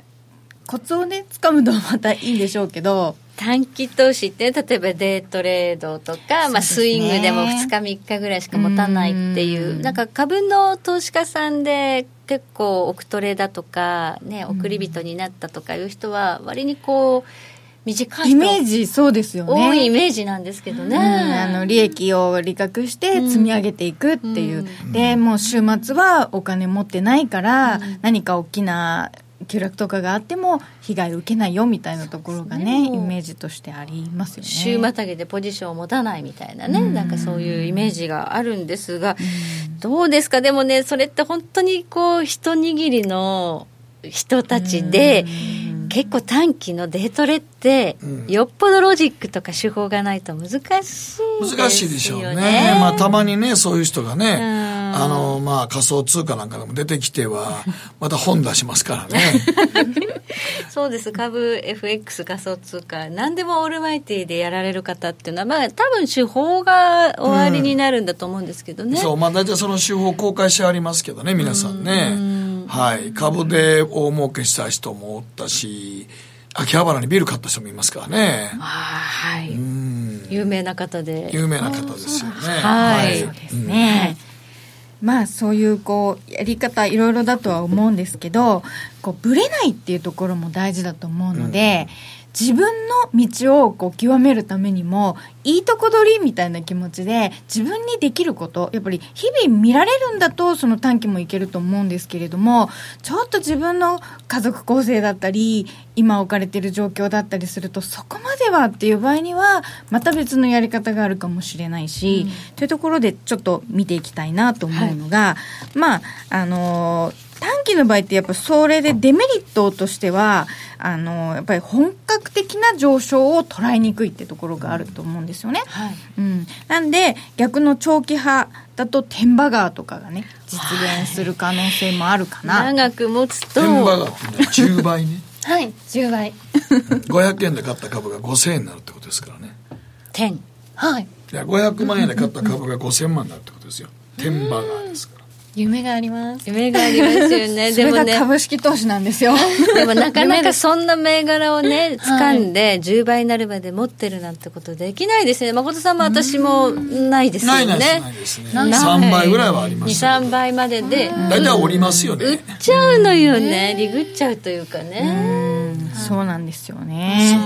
コツをね、掴むとまたいいんでしょうけど、短期投資って例えばデートレードとか、ね、まあ、スイングでも2日3日ぐらいしか持たないっていうなんか株の投資家さんで結構億トレだとか、ね、送り人になったとかいう人は割にこう短いイメージそうですよね。多いイメージなんですけどね、うん、あの利益を利確して積み上げていくっていう、うん、でもう週末はお金持ってないから、何か大きな急落とかがあっても被害を受けないよみたいなところがねイメージとしてありますよね。週またぎでポジションを持たないみたいなね、なんかそういうイメージがあるんですが、どうですか？でもねそれって本当にこう一握りの人たちで、結構短期のデートレって、よっぽどロジックとか手法がないと難しいですよね。難しいでしょうね。まあ、たまにね、そういう人がね、あの、まあ、仮想通貨なんかでも出てきては、また本出しますからね。そうです株 FX 仮想通貨何でもオールマイティでやられる方っていうのはまあ多分手法が終わりになるんだと思うんですけどね、そう、まあ、大体その手法公開してありますけどね、皆さんね。はい。株で大儲けした人もおったし、秋葉原にビール買った人もいますからね。はい。有名な方で。有名な方ですよね。はい。そうですね、まあそういうこうやり方いろいろだとは思うんですけどこうブレないっていうところも大事だと思うので、自分の道をこう極めるためにもいいとこ取りみたいな気持ちで自分にできることやっぱり日々見られるんだとその短期もいけると思うんですけれどもちょっと自分の家族構成だったり今置かれている状況だったりするとそこまではっていう場合にはまた別のやり方があるかもしれないし、というところでちょっと見ていきたいなと思うのが、まああのー短期の場合ってやっぱそれでデメリットとしてはあのーやっぱり本格的な上昇を捉えにくいってところがあると思うんですよね。うん、なんで逆の長期派だと天馬川とかがね実現する可能性もあるかな。長く持つと天馬川ってね、10倍ね。はい10倍500円で買った株が5000円になるってことですからね。天はいいや、500万円で買った株が5000万になるってことですよ。天馬川ですから。夢があります。夢がありますよね。でもね。株式投資なんですよ。でもなかなかそんな銘柄をね掴んで10倍になるまで持ってるなんてことできないですね。誠さんも私もないですよね。ないないですね。ない。3倍ぐらいはありますよ。23倍までで。大体折りますよ売っね。ちゃうのよね。リグっちゃうというかね。そうなんですよね。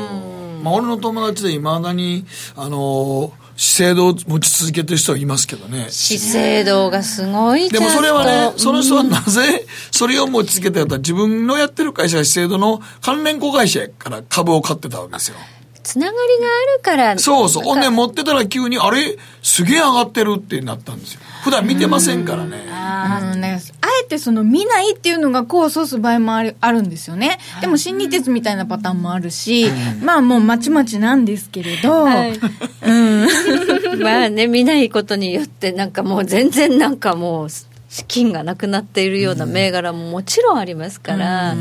まあ、俺の友達でいまだに、あのー資生堂を持ち続けてる人はいますけどね。資生堂がすごいでもそれはね、その人はなぜそれを持ち続けてるか自分のやってる会社が資生堂の関連子会社やから株を買ってたわけですよ。つながりがあるからそうそう。ほんで持ってたら急に、あれ？すげえ上がってるってなったんですよ。普段見てませんからね。うんねあえてその見ないっていうのが功を奏す場合もあるあるんですよね。でも新日鉄みたいなパターンもあるし、まあもうまちまちなんですけれど、はいうん。まあね見ないことによってなんかもう全然なんかもう資金がなくなっているような銘柄ももちろんありますから、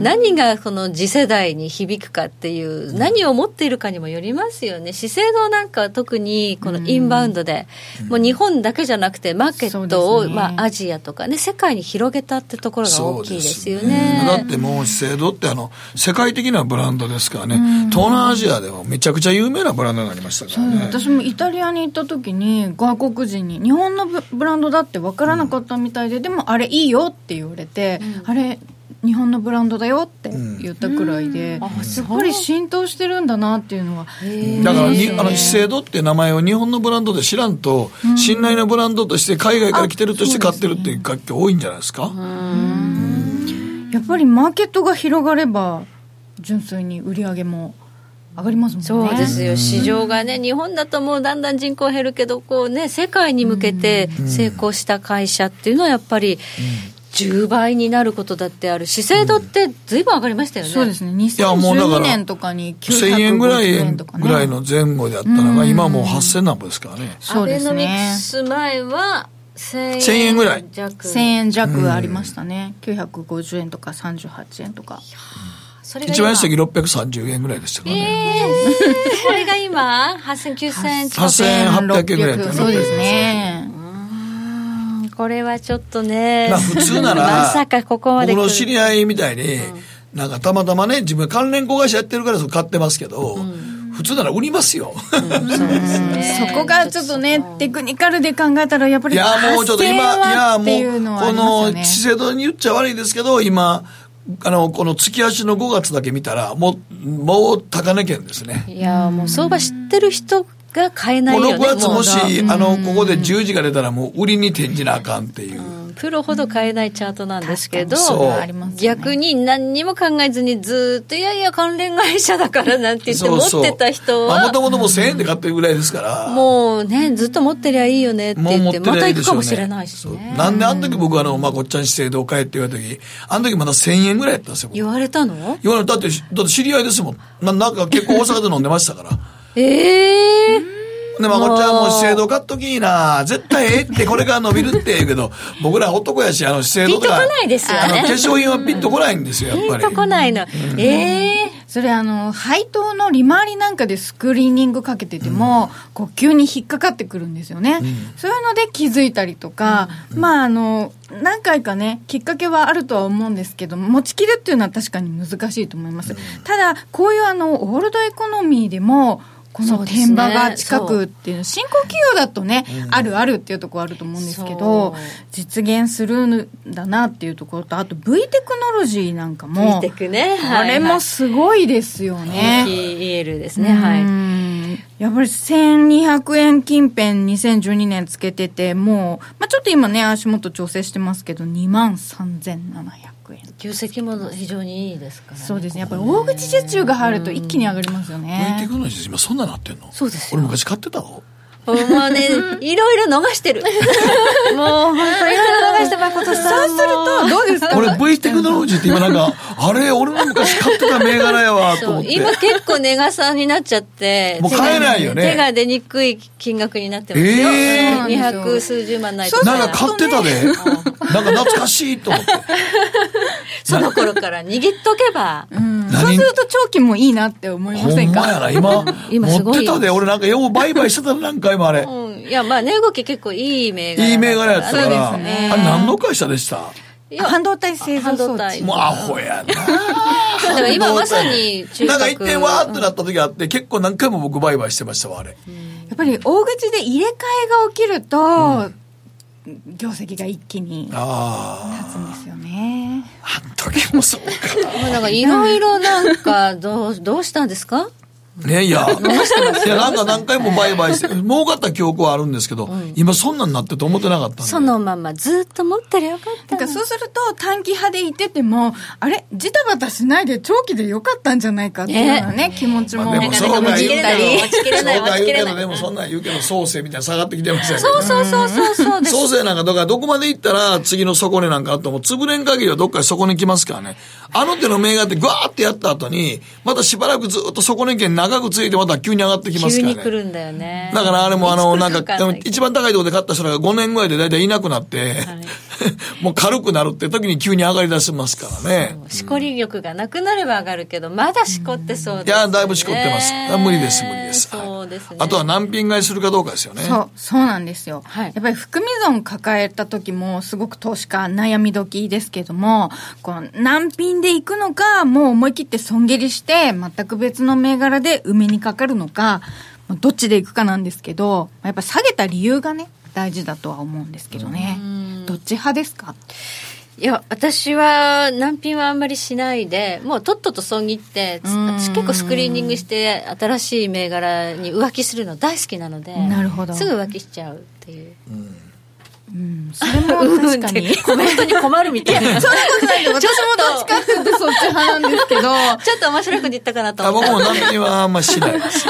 何がこの次世代に響くかっていう、何を持っているかにもよりますよね。資生堂なんかは特にこのインバウンドで、もう日本だけじゃなくてマーケットを、まあ、アジアとかね世界に広げたってところが大きいですよね。だってもう資生堂ってあの、世界的なブランドですからね、東南アジアではめちゃくちゃ有名なブランドになりましたからね。私もイタリアに行った時に外国人に日本のブブランドだって分からなかったみたいで、でもあれいいよって言われて、あれ日本のブランドだよって言ったくらいで、やっぱり浸透してるんだなっていうのはだからに、あの、資生堂って名前を日本のブランドで知らんと、信頼のブランドとして海外から来てるとして買ってるっていう楽器多いんじゃないですか？やっぱりマーケットが広がれば純粋に売り上げも上がりますもんね。そうですよ、市場がね、日本だともうだんだん人口減るけど、こうね、世界に向けて成功した会社っていうのは、やっぱり10倍になることだってある、資生堂ってずいぶん上がりましたよね。そうですね。やもうだから2012年とかに1000円ぐらい950円とかね。ぐらいの前後であったのが、今もう8000何歩ですからね。そうですアベノミクねス前は1000円1000円ぐらい。弱1000円弱ありましたね、950円とか38円とかそれが今。一番安い時630円ぐらいでしたからね。えー、これが今8000、9000円。近く8800円ぐらいだったそうですね。これはちょっとね、まあ普通なら、まさかここまでの知り合いみたいに、なんかたまたまね、自分関連子会社やってるからそう買ってますけど、普通なら売りますよ。そこがちょっとねテクニカルで考えたらやっぱりいや、もうちょっと今、い8000や、もはっていうのう、はあこりますよね。の、資生堂に言っちゃ悪いですけど、今、あの、この月足の5月だけ見たら、もう、もう高値圏ですね。いやもう相場知ってる人が買えないもうよね6月もし、うあの、ここで10時が出たらもう売りに転じなあかんっていう。プロほど買えないチャートなんですけど、逆に何にも考えずにずっと、いやいや、関連会社だからなんて言って持ってた人は、もともともう1000円で買ってるぐらいですから。もうね、ずっと持ってりゃいいよねって言って、もう持ってりゃまた行くかもしれないし。なんであの時僕あの、まあ、ごっちゃん資生堂買えって言われた時、あの時まだ1000円ぐらいやったんですよ。僕言われたの？言われただって、だって知り合いですもん。ななんか結構大阪で飲んでましたから。ええで、まこっちゃんも資生堂買っときいな。絶対ええって、これから伸びるって言うけど、僕ら男やし、あの資生堂とか。ピンとこないですよねあの、化粧品はピンとこないんですよ、やっぱり。ピンとこないの。ええそれあの配当の利回りなんかでスクリーニングかけてても、こう急に引っかかってくるんですよね、そういうので気づいたりとか、まああの何回かねきっかけはあるとは思うんですけど持ちきるっていうのは確かに難しいと思います、ただこういうあのオールドエコノミーでもこの天場が近くっていう新興企業だとね、あるあるっていうところあると思うんですけど実現するんだなっていうところとあと V テクノロジーなんかも見てくね。あれもすごいですよね。EL ですね。はい。い。やっぱり1200円近辺2012年つけてて、もう、まあちょっと今ね、足元調整してますけど、2万3700円。業績も非常にいいですからね。そうですね。やっぱり大口受注が入ると一気に上がりますよね。クノロジー今そんななってんの？そうですよ俺昔買ってたの？もうね、いろいろ逃してる。もう本当いろいろ逃して誠さん。そうすると、どうですか？俺 V テクノロジーって今なんか、あれ、俺の昔買ってた銘柄やわ、と思って。今結構値がさになっちゃって。もう買えないよね手が出にくい金額になってますよ。えー二百数十万ないと。なんか買ってたで。なんか懐かしいと思って。その頃から握っとけば。うんそうすると長期もいいなって思いまほせんか？んまやな、今。今すごい持ってたで、俺なんかよう売買してたの何回もあれ。うん。いや、まあ値動き結構いい銘柄。いい銘柄やったから。そうですねあれ何の会社でした？いや半導体製造装半導体置。もうアホやな。だから今まさに中なん核か一点わーってなった時あって、結構何回も僕売買してましたわ、あれ。やっぱり大口で入れ替えが起きると、業績が一気にあ立つんですよね。あ。あん時もそうか。もうなんかいろいろなんか、どう、どうしたんですか？ねいや。いや、なんか何回も売買して、儲かった記憶はあるんですけど、今そんなんなってると思ってなかったんで。そのままずっと持ってりゃよかったなんかそうすると短期派でいてても、あれ？ジタバタしないで長期でよかったんじゃないかっていうのはね、気持ちも。まあでもそうか言うけど、持ちきれない持ちきれないそうか言うけど、持ちきれないでもそんなん言うけど、創生みたいな下がってきてましたよね。そうそうそうそうそうです。創生なんか、だからどこまで行ったら次の底値なんかあっても、潰れん限りはどっかで底値来ますからね。あの手の銘柄ってガーってやった後に、またしばらくずっと底値圏長くついてまた急に上がってきます急からね。に来るんだよね。だからあれもあの、なんかるわんない、一番高いところで買った人が5年ぐらいで大体いなくなって、もう軽くなるって時に急に上がり出しますからね。しこり力がなくなれば上がるけど、まだしこってそうです、ね。いや、だいぶしこってます。あ無理です、無理です。そうですね。あとは難品買いするかどうかですよね。そう、そうなんですよ。はいやっぱり含み損抱えた時もすごく投資家悩み時ですけども、この難品で行くのか、もう思い切って損切りして、全く別の銘柄で埋めにかかるのか、まあどっちで行くかなんですけど、やっぱ下げた理由がね、大事だとは思うんですけどね。どっち派ですか？いや、私は難品はあんまりしないで、もうとっとと損切って、私結構スクリーニングして、新しい銘柄に浮気するの大好きなので、なるほど。すぐ浮気しちゃうっていう。うん、それも確かに。コメントに困るみたいな。そんなことないけど、私もどっちかっていうとそっち派なんですけど、ちょっと面白く言ったかなとあ思った。僕も難品はあんましないです。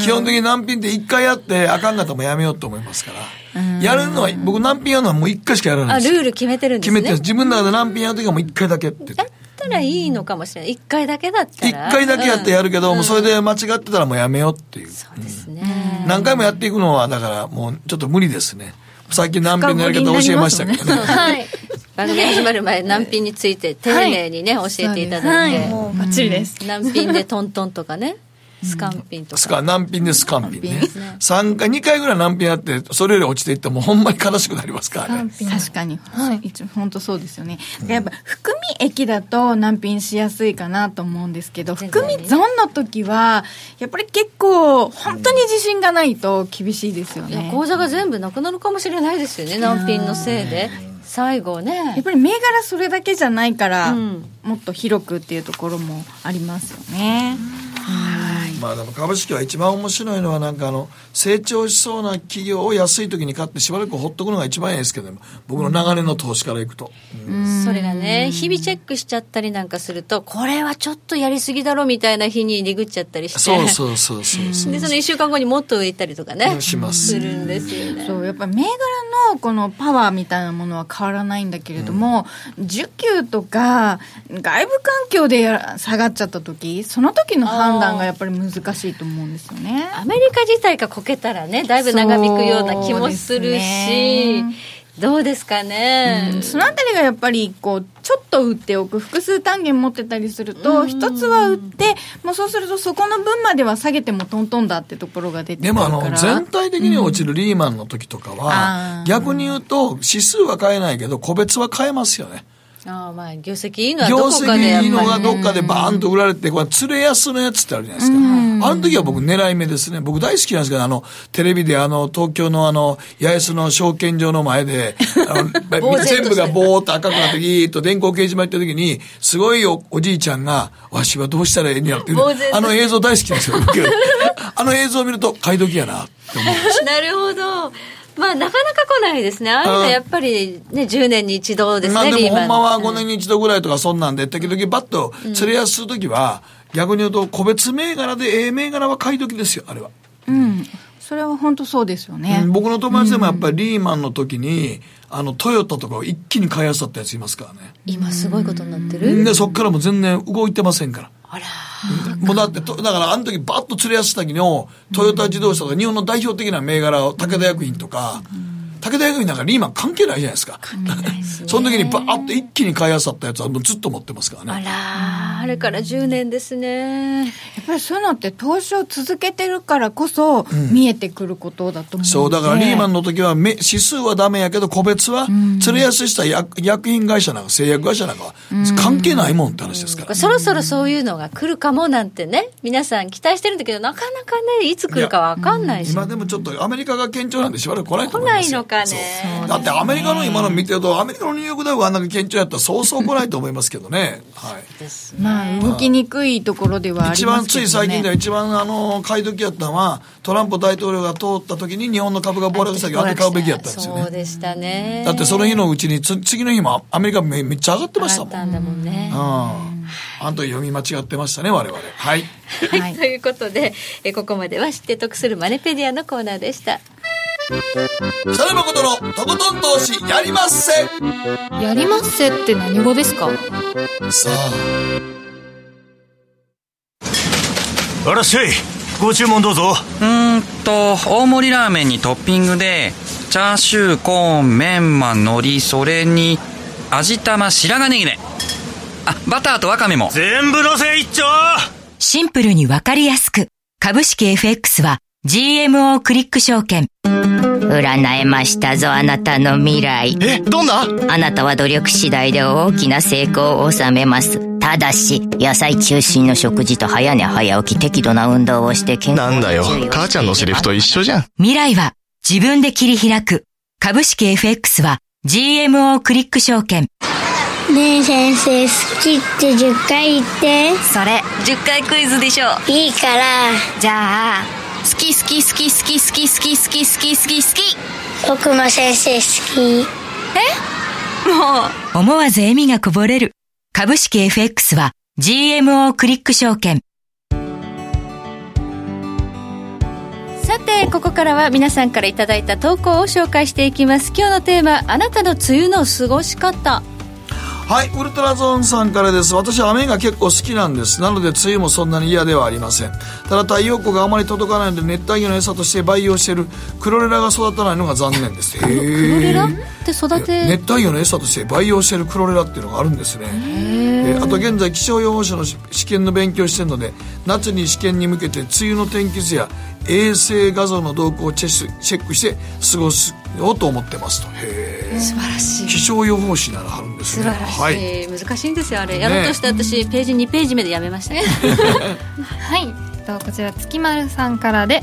基本的に難品って一回やってあかんかっもうやめようと思いますから。やるのは、僕難品やるのはもう一回しかやらなあ、いです。ルール決めてるんですね。決めてる自分の中で難品やるときはもう一回だけって言って。だったらいいのかもしれない。一回だけだった一ら。回だけやってやるけど、うんもうそれで間違ってたらもうやめようっていう。ですね。何回もやっていくのは、だからもうちょっと無理ですね。さっき難品のやり方教えましたけどね。はい。番組始まる前、難品について丁寧にね、教えていただいて。もうバッチリです。難品でトントンとかね、スカンピンとか。スカ、難品でスカンピンね。3回、2回ぐらい難品やって、それより落ちていってもほんまに悲しくなりますからね。確かに。はい。一応、本当そうですよね。やっぱ、含み益だと難品しやすいかなと思うんですけど、含み損の時は、やっぱり結構、本当に自信がないと厳しいですよね。口座が全部なくなるかもしれないですよね、難品のせいで。最後やっね。ぱり銘柄それだけじゃないから、うんもっと広くっていうところもありますよね。はい。まあでも株式は一番面白いのはなんかあの成長しそうな企業を安い時に買ってしばらくほっとくのが一番いいですけど僕の長年の投資からいくと、うん、それがね日々チェックしちゃったりなんかするとこれはちょっとやりすぎだろみたいな日にリグっちゃったりして。そうそうそうそうそうでその1週間後にもっと上行ったりとかねしますするんですよねそうやっぱ銘柄のこのパワーみたいなものは変わらないんだけれども、うん、需給とか外部環境で下がっちゃった時その時の判断がやっぱり難しいと思うんですよね。アメリカ自体がこけたらねだいぶ長引くような気もするし、どうですかね、うん、そのあたりがやっぱりこうちょっと売っておく複数単元持ってたりすると一つは売ってもうそうするとそこの分までは下げてもトントンだってところが出てでもあの全体的に落ちるリーマンの時とかは、うん、逆に言うと指数は買えないけど個別は買えますよねあまあ業績いいのはどこかで業績いいのがどっかでバーンと売られて、これ、釣れ安のやつってあるじゃないですか。あの時は僕狙い目ですね。僕大好きなんですけど、あの、テレビであの、東京のあの、八重洲の証券所の前で、全部がボーっと赤くなってギーッと電光掲示板行った時に、すごいおおじいちゃんが、わしはどうしたらええんやってる。あの映像大好きなんですよ。あの映像を見ると、買い時やなって思います。なるほど。まあ、なかなか来ないですね。ああいうのやっぱりね、10年に一度ですね、まあでもほんまは5年に一度ぐらいとかそんなんで、時々バッと釣れやすいときは、逆に言うと個別銘柄で、ええ銘柄は買い時ですよ、あれは。うん。それは本当そうですよね。僕の友達でもやっぱりリーマンの時に、あの、トヨタとかを一気に買いあさったやついますからね。今すごいことになってるで、そっからも全然動いてませんから。あら。もうだって、だからあの時バッと釣れやすた時のトヨタ自動車とか日本の代表的な銘柄を武田薬品とか、武田薬品なんかリーマン関係ないじゃないですか。関係ないですね。その時にバーッと一気に買いあさったやつはもうずっと持ってますからね。あらあれから10年ですね。やっぱりそういうのって投資を続けてるからこそ見えてくることだと思う、うん、そう、だからリーマンの時は指数はダメやけど個別は、釣れやすいした薬薬品会社なんか製薬会社なんかは関係ないもんって話ですから、そろそろそういうのが来るかもなんてね、皆さん期待してるんだけど、なかなかね、いつ来るかわかんないし、今でもちょっとアメリカが堅調なんでしばらく来ないと思います来ないのかね。だってアメリカの今の見てると、アメリカのニューヨークダウがあんなに堅調やったらそうそう来ないと思いますけどね。はい。まあ、動きにくいところではありますけど、ね、一番つい最近では一番あの、買い時やったのは、トランプ大統領が通った時に日本の株が暴落した時あれ買うべきやったんですよね。そうでしたね。だってその日のうちに、次の日もアメリカめめっちゃ上がってましたもん。上がったんだもんね。うん。あんと読み間違ってましたね、我々。はい。はい、ということで、えここまでは知って得するマネペディアのコーナーでした。北野誠のとことん投資やりまっせやりまっせって何語ですかさああら。っしゃいご注文どうぞうんと大盛りラーメンにトッピングでチャーシューコーンメンマ海苔それに味玉白髪ネギねあバターとわかめも全部のせ一丁シンプルにわかりやすく株式 FX は GMO クリック証券占えましたぞあなたの未来。えどんな？あなたは努力次第で大きな成功を収めます。ただし野菜中心の食事と早寝早起き適度な運動をして健康なんだよ。母ちゃんのセリフと一緒じゃん。未来は自分で切り開く。株式 FX は GMO クリック証券。ねえ先生好きって10回言って。それ10回クイズでしょ。いいから。じゃあ好き好き好き好き好き好き好き好き好き好き。僕も先生好き。え？もう。思わず笑みがこぼれる。株式 FX は GMO クリック証券。さてここからは皆さんからいただいた投稿を紹介していきます。今日のテーマあなたの梅雨の過ごし方はい、ウルトラゾーンさんからです。私は雨が結構好きなんです。なので梅雨もそんなに嫌ではありません。ただ太陽光があまり届かないので熱帯魚の餌として培養しているクロレラが育たないのが残念です。クロレラ？って育て？熱帯魚の餌として培養しているクロレラっていうのがあるんですね。えあと現在気象予報士の試験の勉強してるので夏に試験に向けて梅雨の天気図や衛星画像の動向をチェックして過ごすようと思ってますとへ素晴らしい。気象予報士ならあるんですね。素晴らしい、はい、難しいんですよあれ、やろうとして私ページ2ページ目でやめました。ね はい。とこちら月丸さんからで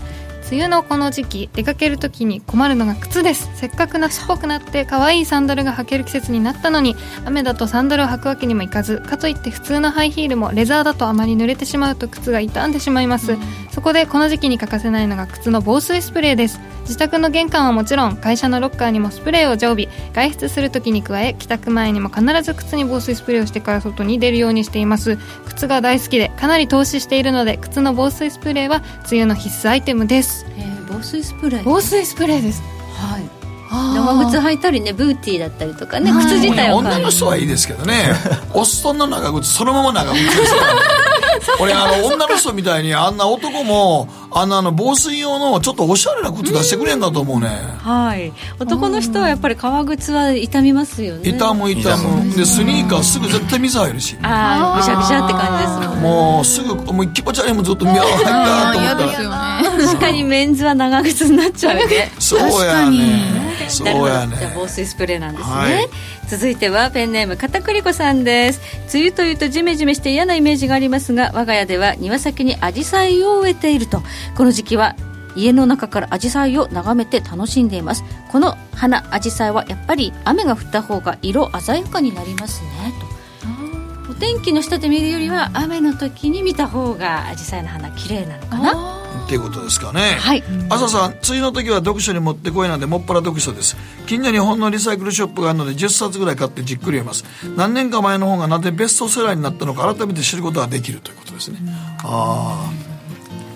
梅雨のこの時期出かけるときに困るのが靴です。せっかく夏っぽくなって可愛いサンダルが履ける季節になったのに雨だとサンダルを履くわけにもいかずかといって普通のハイヒールもレザーだとあまり濡れてしまうと靴が傷んでしまいます、そこでこの時期に欠かせないのが靴の防水スプレーです。自宅の玄関はもちろん会社のロッカーにもスプレーを常備。外出するときに加え帰宅前にも必ず靴に防水スプレーをしてから外に出るようにしています。靴が大好きでかなり投資しているので靴の防水スプレーは梅雨の必須アイテムです。えー防水スプレー防水スプレーです。はい長靴履いたりねブーティーだったりとかねはい。靴自体を女の人はいいですけどね。おっそんな長靴そのまま長靴ですから 俺あの女の人みたいにあんな男もあんなあの防水用のちょっとおしゃれな靴出してくれんかと思うね。はい。男の人はやっぱり革靴は傷みますよね。痛む痛む。でスニーカーすぐ絶対水入るし。ああぐしゃぐしゃって感じですもんね。もうすぐもう気持ち悪いもんずっと見合わ入ったと思ったら。確かにメンズは長靴になっちゃうね。そうやねそうやね。防水スプレーなんですね、はい。続いてはペンネーム片栗粉さんです。梅雨というとジメジメして嫌なイメージがありますが我が家では庭先にアジサイを植えていると。この時期は家の中からアジサイを眺めて楽しんでいます。この花アジサイはやっぱり雨が降った方が色鮮やかになりますね。と。お天気の下で見るよりは雨の時に見た方がアジサイの花綺麗なのかなっていうことですかね。はい。朝さん梅雨の時は読書にもってこいなんでもっぱら読書です。近所に本のリサイクルショップがあるので10冊ぐらい買ってじっくり読みます。何年か前の本がなぜベストセラーになったのか改めて知ることができるということですね。ああ梅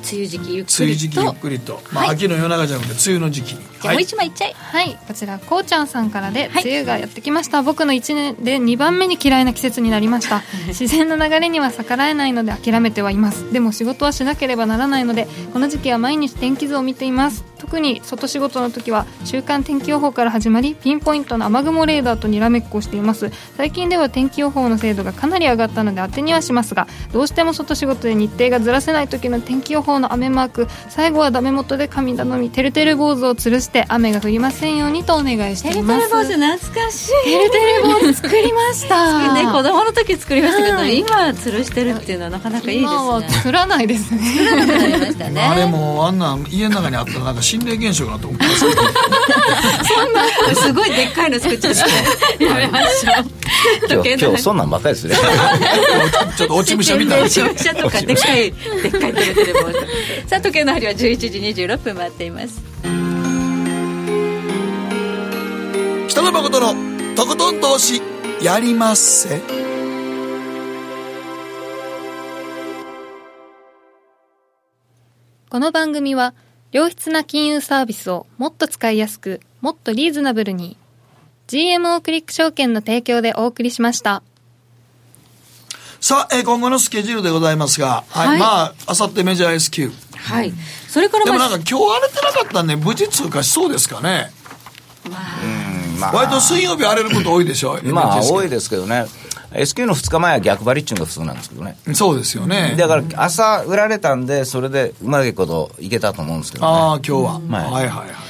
雨時期ゆっく梅雨り時期ゆっとくりと、まあ、秋の夜長じゃなくて梅雨の時期。にじゃあもう一枚いっちゃい、はい。こちらこうちゃんさんからで、梅雨がやってきました。僕の1年で2番目に嫌いな季節になりました。自然の流れには逆らえないので諦めてはいます。でも仕事はしなければならないのでこの時期は毎日天気図を見ています特に外仕事の時は週間天気予報から始まりピンポイントの雨雲レーダーとにらめっこをしています。最近では天気予報の精度がかなり上がったので当てにはしますがどうしても外仕事で日程がずらせない時の天気予報の雨マーク最後はダメ元で神頼みてるてる坊主を吊るして雨が降りませんようにとお願いしています。てるてる坊主懐かしい。てるてる坊主作りました。ね、子供の時作りましたけど、はい。今吊るしてるっていうのはなかなかいいです今はね作らないですね。ね。あれもあんなん家の中にあったらなんか心霊現象かなと思ってます。そんなすごいでっかいの作っちゃって。やめましょう。今日今日そんなんばっかりですね。ちょっと落ち武者みたいな。落ち武者とかでっかいでっかいテレさあ時計の針は11時26分回っています北野誠のとことん投資やりまっせ。この番組は良質な金融サービスをもっと使いやすくもっとリーズナブルに。GMO クリック証券の提供でお送りしました。さあ、えー今後のスケジュールでございますが、はい、はい。まあ、あさってメジャー S q はい。それからまあでもなんか今日荒れてなかったんで、無事通過しそうですかね。まあ。割と水曜日荒れること多いでしょ？まあ多いですけどね S q の2日前は逆張りっちゅうのが普通なんですけどねそうですよね。だから朝売られたんでそれでうまいこといけたと思うんですけどねああ、今日は。はいはいはいはい。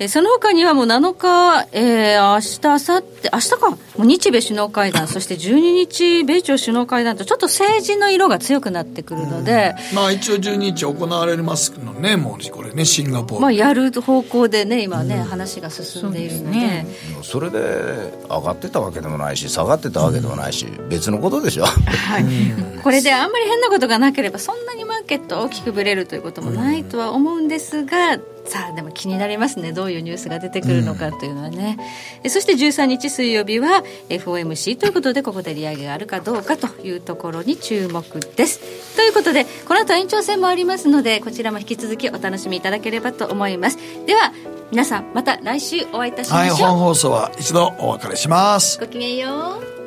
えーその他にはもう7日、えー、明日、明後日、明日か、もう日米首脳会談、そして12日、米朝首脳会談と、ちょっと政治の色が強くなってくるので、まあ一応12日行われますのね、もうこれね、シンガポール。まあ、やる方向でね、今ね、話が進んでいるので、それで上がってたわけでもないし下がってたわけでもないし、別のことでしょ。はい、これであんまり変なことがなければ、そんなにマーケット大きくぶれるということもないとは思うんですが、さあ、でも気になりますね、どういうニュースが出てくるのかというのはね。えそして13日水曜日は FOMC ということで、ここで利上げがあるかどうかというところに注目です。ということで、この後延長戦もありますので、こちらも引き続きお楽しみいただければと思います。では、皆さん、また来週お会いいたしまはい、しょう。本放送は一度お別れします。ごきげんよう。